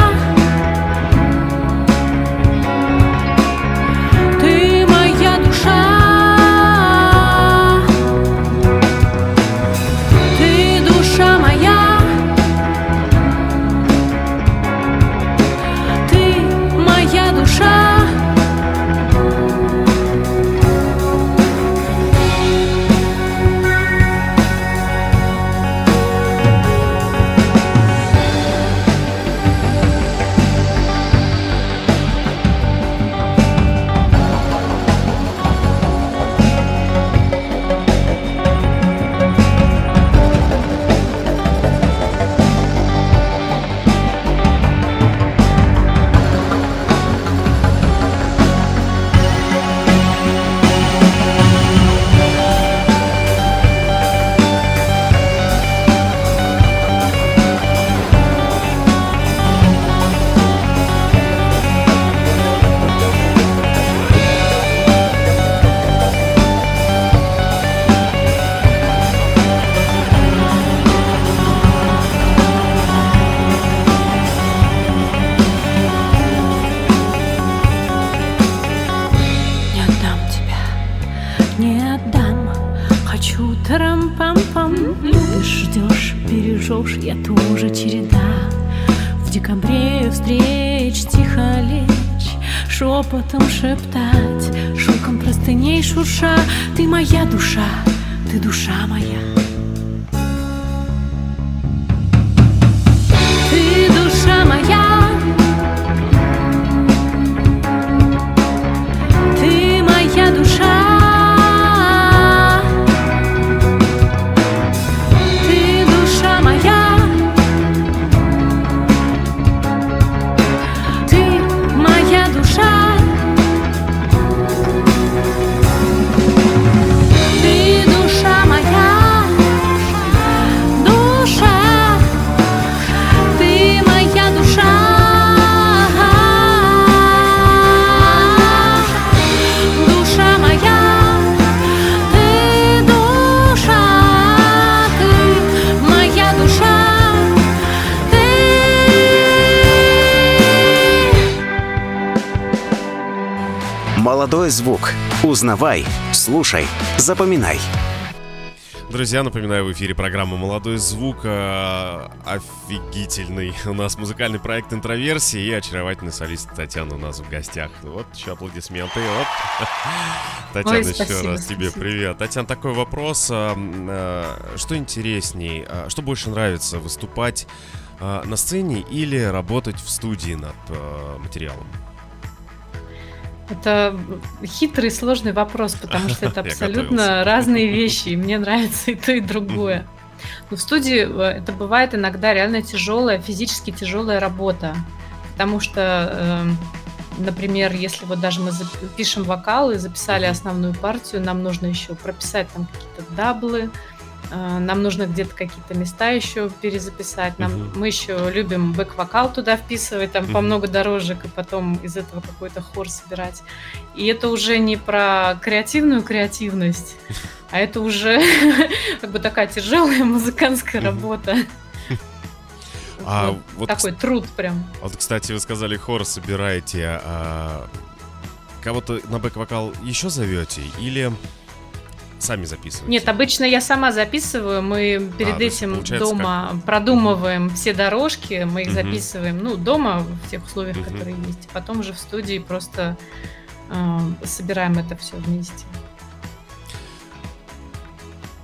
шурша Ты моя душа, Узнавай, слушай, запоминай. Друзья, напоминаю, в эфире программа «Молодой звук». э, Офигительный у нас музыкальный проект «Интроверсия» и очаровательный солист Татьяна у нас в гостях. Вот еще аплодисменты. Вот. Татьяна, Ой, еще спасибо, раз тебе спасибо. привет. Татьяна, такой вопрос. а, э, Что интересней, а, что больше нравится, выступать а, на сцене или работать в студии над материалом? Это хитрый, сложный вопрос, потому что это абсолютно разные вещи, и мне нравится и то, и другое. Но в студии э, это бывает иногда реально тяжелая, физически тяжелая работа, потому что, эм, например, если вот даже мы пишем вокал и записали основную партию, нам нужно еще прописать там какие-то даблы, нам нужно где-то какие-то места еще перезаписать, нам, Мгм. мы еще любим бэк-вокал туда вписывать, там по Мгм. много дорожек, и потом из этого какой-то хор собирать. И это уже не про креативную креативность, а это уже как бы такая тяжелая музыкантская работа. А Вот вот, Такой труд прям. Вот, кстати, вы сказали, хор собираете. а кого-то на бэк-вокал еще зовете или сами записываете? Нет, обычно я сама записываю. Мы перед А, этим дома продумываем все дорожки, мы их Мгм. записываем, ну, дома в тех условиях, Мгм. которые есть. Потом уже в студии просто э, собираем это все вместе.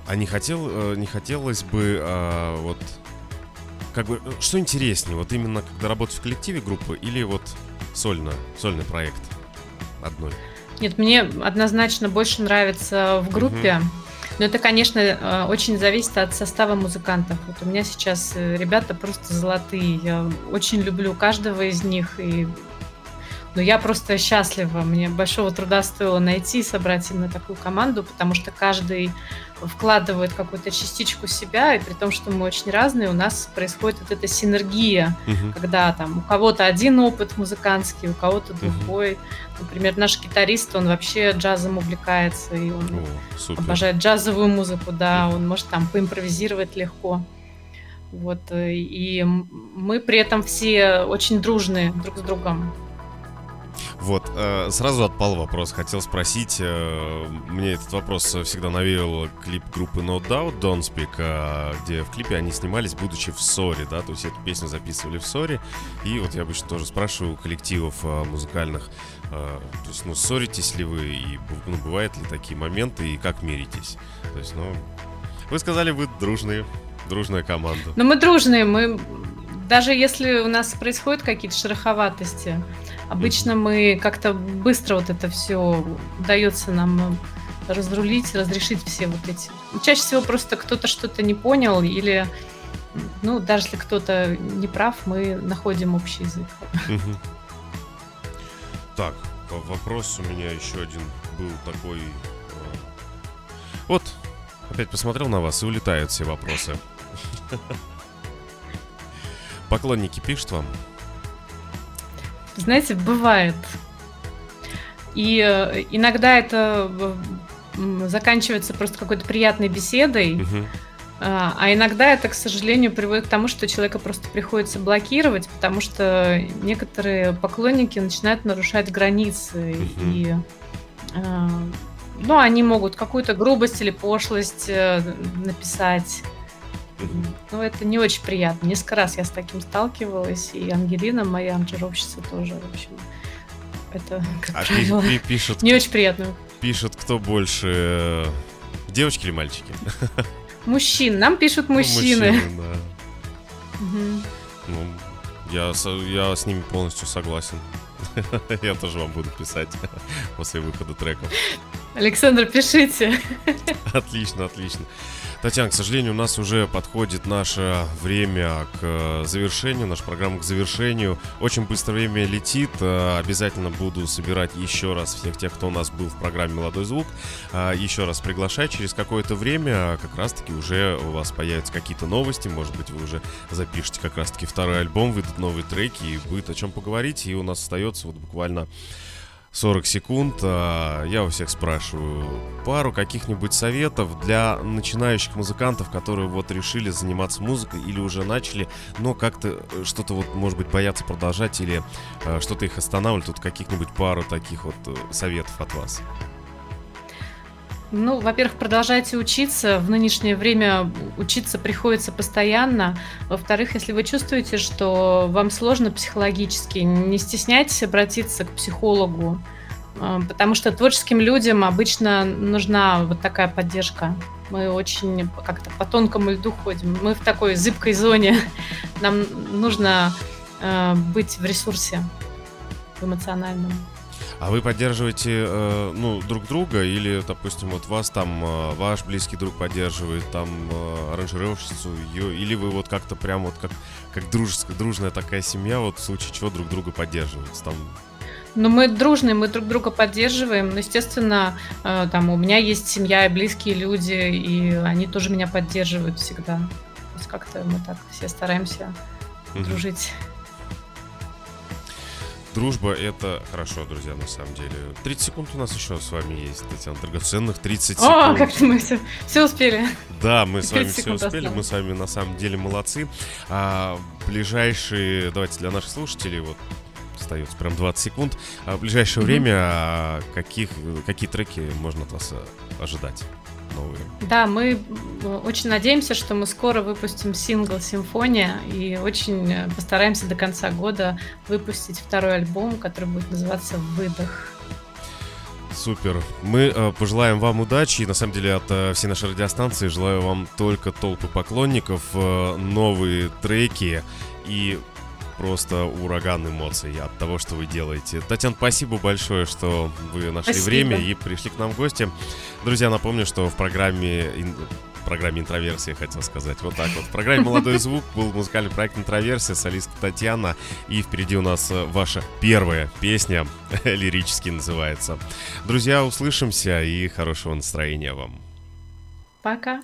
А не хотел, э, не хотелось бы а, вот как бы э, что интереснее, вот именно когда работать в коллективе группы или вот сольно, сольный проект одной? Нет, мне однозначно больше нравится в группе. Но это, конечно, э, очень зависит от состава музыкантов. Вот у меня сейчас э, ребята просто золотые. Я очень люблю каждого из них. И... Но я просто счастлива. Мне большого труда стоило найти и собрать именно такую команду, потому что каждый вкладывает какую-то частичку себя, и при том, что мы очень разные, у нас происходит вот эта синергия Мгм. когда там у кого-то один опыт музыкантский, у кого-то другой. Например, наш гитарист, он вообще джазом увлекается, и он О, супер. обожает джазовую музыку, да, он может там поимпровизировать легко. Вот, э, и мы при этом все очень дружные друг с другом. Вот, э, сразу отпал вопрос. Хотел спросить, э, мне этот вопрос всегда навеял клип группы No Doubt, Don't Speak, э, где в клипе они снимались, будучи в ссоре, да, то есть эту песню записывали в ссоре. И вот я обычно тоже спрашиваю у коллективов э, музыкальных, то есть, ну, ссоритесь ли вы, и ну, бывают ли такие моменты, и как миритесь? То есть, ну, вы сказали, вы дружные, дружная команда. Но мы дружные, мы даже если у нас происходят какие-то шероховатости, обычно мы как-то быстро вот это все удается нам разрулить, разрешить все вот эти. Чаще всего просто кто-то что-то не понял или, ну, даже если кто-то не прав, мы находим общий язык. Так, вопрос у меня еще один был такой. э, Вот, опять посмотрел на вас и улетают все вопросы. Поклонники пишут вам? Знаете, бывает. И э, иногда это э, заканчивается просто какой-то приятной беседой, а а иногда это, к сожалению, приводит к тому, что человека просто приходится блокировать, потому что некоторые поклонники начинают нарушать границы. И э, ну, они могут какую-то грубость или пошлость э, написать. Ну, это не очень приятно. Несколько раз я с таким сталкивалась, и Ангелина, моя аранжировщица, тоже, в общем. Это, как А пи- правило, пи- пишут, не очень приятно. пишут кто больше, девочки или мальчики? Мужчин. Нам пишут Ну, мужчины. мужчины, да. Мгм. Ну, я, я с ними полностью согласен. Я тоже вам буду писать после выхода треков. Александр, пишите. Отлично, отлично. Татьяна, к сожалению, у нас уже подходит наше время к э, завершению, наша программа к завершению. Очень быстро время летит. Э, Обязательно буду собирать еще раз всех тех, кто у нас был в программе «Молодой звук». А, Еще раз приглашать. Через какое-то время как раз-таки уже у вас появятся какие-то новости. Может быть, вы уже запишете как раз-таки второй альбом, выйдут новые треки и будет о чем поговорить. И у нас остается вот буквально 40 секунд. а, Я у всех спрашиваю пару каких-нибудь советов для начинающих музыкантов, которые вот решили заниматься музыкой или уже начали, но как-то э, что-то вот, может быть, боятся продолжать или э, что-то их останавливает. Тут каких-нибудь пару таких вот э, советов от вас. Ну, во-первых, продолжайте учиться. В нынешнее время учиться приходится постоянно. Во-вторых, если вы чувствуете, что вам сложно психологически, не стесняйтесь обратиться к психологу, э, потому что творческим людям обычно нужна вот такая поддержка. Мы очень как-то по тонкому льду ходим. Мы в такой зыбкой зоне. Нам нужно э, быть в ресурсе в эмоциональном. А вы поддерживаете, э, ну, друг друга или, допустим, вот вас там э, ваш близкий друг поддерживает, там э, аранжировщицу ее, или вы вот как-то прям вот как, как дружеская, дружная такая семья, вот в случае чего друг друга поддерживаете, там Ну, мы дружные, мы друг друга поддерживаем. Но, естественно, э, там у меня есть семья и близкие люди, и они тоже меня поддерживают всегда. То есть как-то мы так все стараемся Мгм. дружить. Дружба это хорошо, друзья, на самом деле. 30 секунд у нас еще с вами есть, Татьяна, драгоценных 30 секунд. О, как-то мы все, все успели. Да, мы с вами 30 все успели, мы с вами на самом деле молодцы. А ближайшие, давайте для наших слушателей, вот остается прям 20 секунд. А в ближайшее Мгм. время а, каких, какие треки можно от вас а, ожидать новые? Да, мы э, очень надеемся, что мы скоро выпустим сингл «Симфония» и очень э, постараемся до конца года выпустить второй альбом, который будет называться «Выдох». Супер. Мы э, пожелаем вам удачи. И на самом деле от э, всей нашей радиостанции желаю вам только толпы поклонников, э, новые треки и просто ураган эмоций от того, что вы делаете. Татьяна, спасибо большое, что вы нашли Спасибо. время и пришли к нам в гости. Друзья, напомню, что в программе программе «Интроверсия», хотел сказать. Вот так вот. В программе «Молодой звук» был музыкальный проект «Интроверсия», солистка Татьяна. И впереди у нас э, ваша первая песня, лирически называется. Друзья, услышимся и хорошего настроения вам. Пока!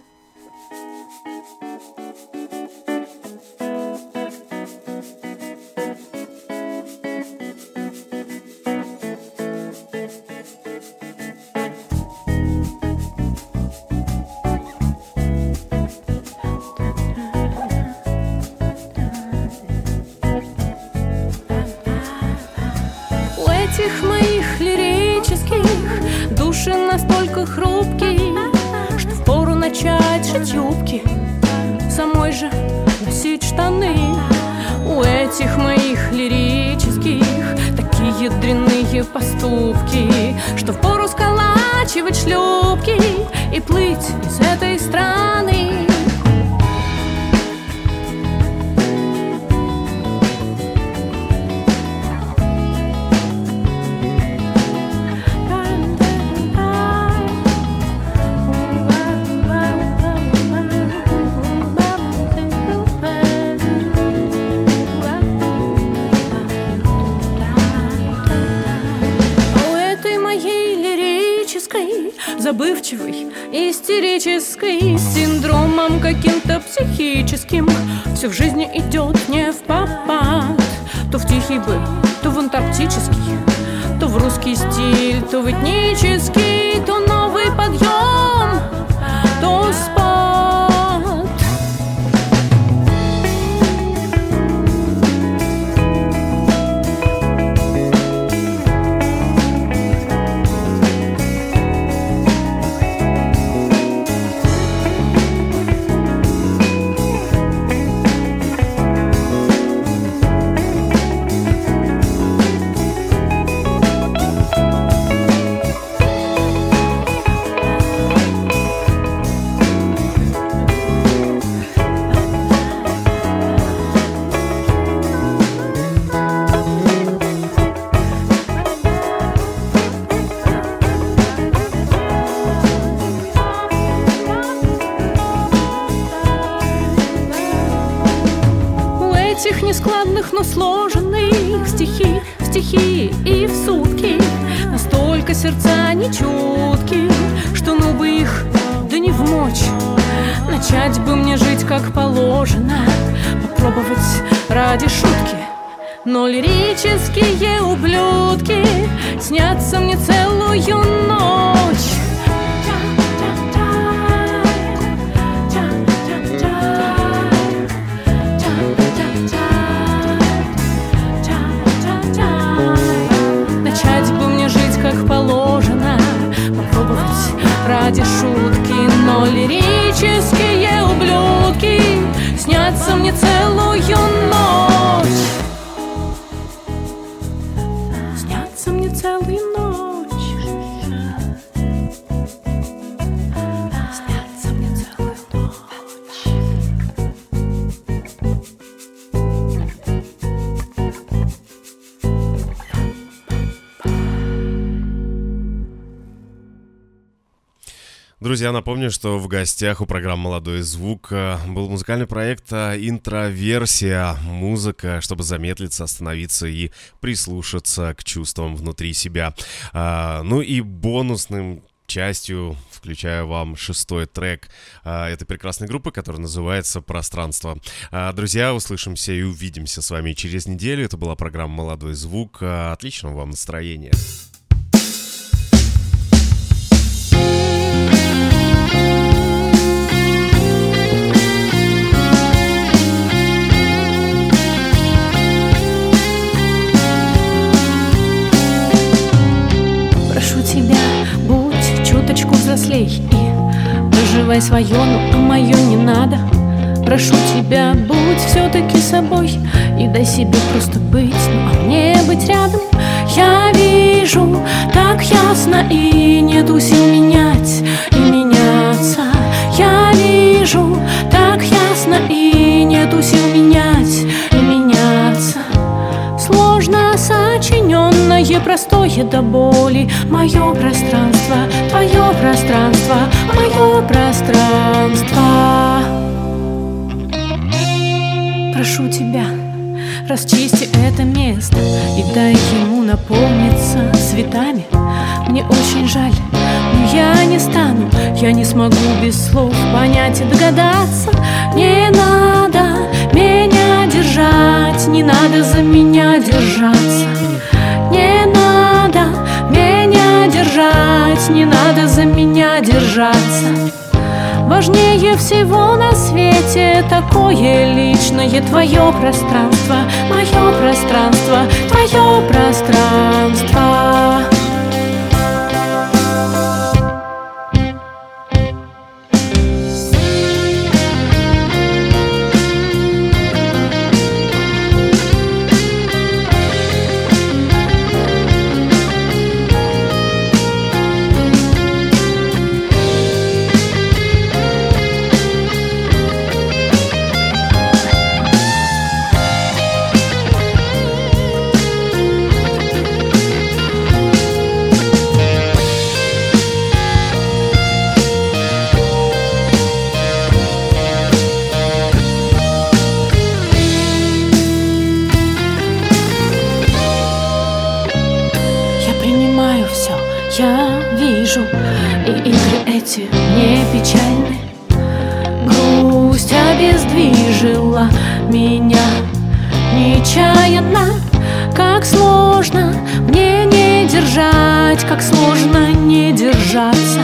Напомню, что в гостях у программы «Молодой звук» э, был музыкальный проект э, «Интроверсия». Музыка, чтобы замедлиться, остановиться и прислушаться к чувствам внутри себя. А, Ну и бонусным частью включаю вам шестой трек этой прекрасной группы, которая называется «Пространство». Друзья, услышимся и увидимся с вами через неделю. Это была программа «Молодой звук». Отличного вам настроения. И проживай свое, но мое не надо. Прошу тебя, будь все-таки собой И дай себе просто быть, ну а мне быть рядом. Я вижу так ясно И нету сил менять и меняться. Я вижу так ясно И нету сил менять и меняться. Сложно сочиненное, простое до боли Мое пространство, твое пространство, мое пространство. Прошу тебя, расчисти это место И дай ему наполниться цветами. Мне очень жаль, но я не стану Я не смогу без слов понять и догадаться. Не надо меня держать Не надо за меня держаться держать Не надо за меня держаться. Важнее всего на свете такое личное Твое пространство, мое пространство, твое пространство меня Нечаянно, как сложно мне не держать Как сложно не держаться.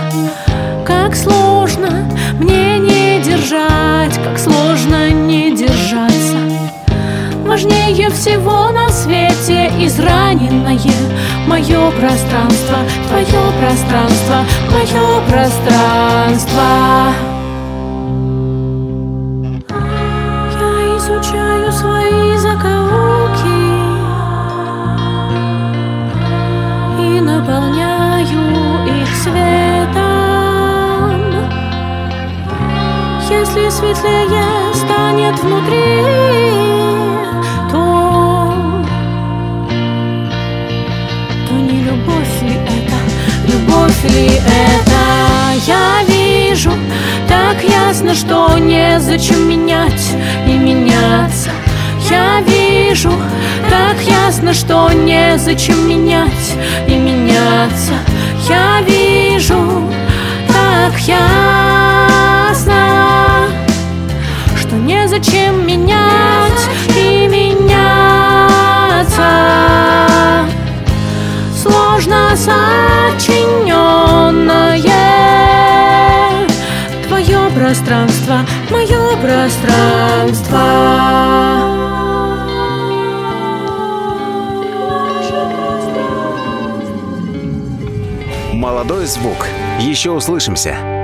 Как сложно мне не держать Как сложно не держаться. Важнее всего на свете израненное Мое пространство, твое пространство, мое пространство Если светлее станет внутри любовь ли это? Я вижу Так ясно, что незачем менять и меняться. Я вижу так ясно, что незачем менять и меняться. Я вижу так ясно Что незачем менять и меняться Сложно сочиненное Твое пространство, мое пространство Молодой звук. Еще услышимся.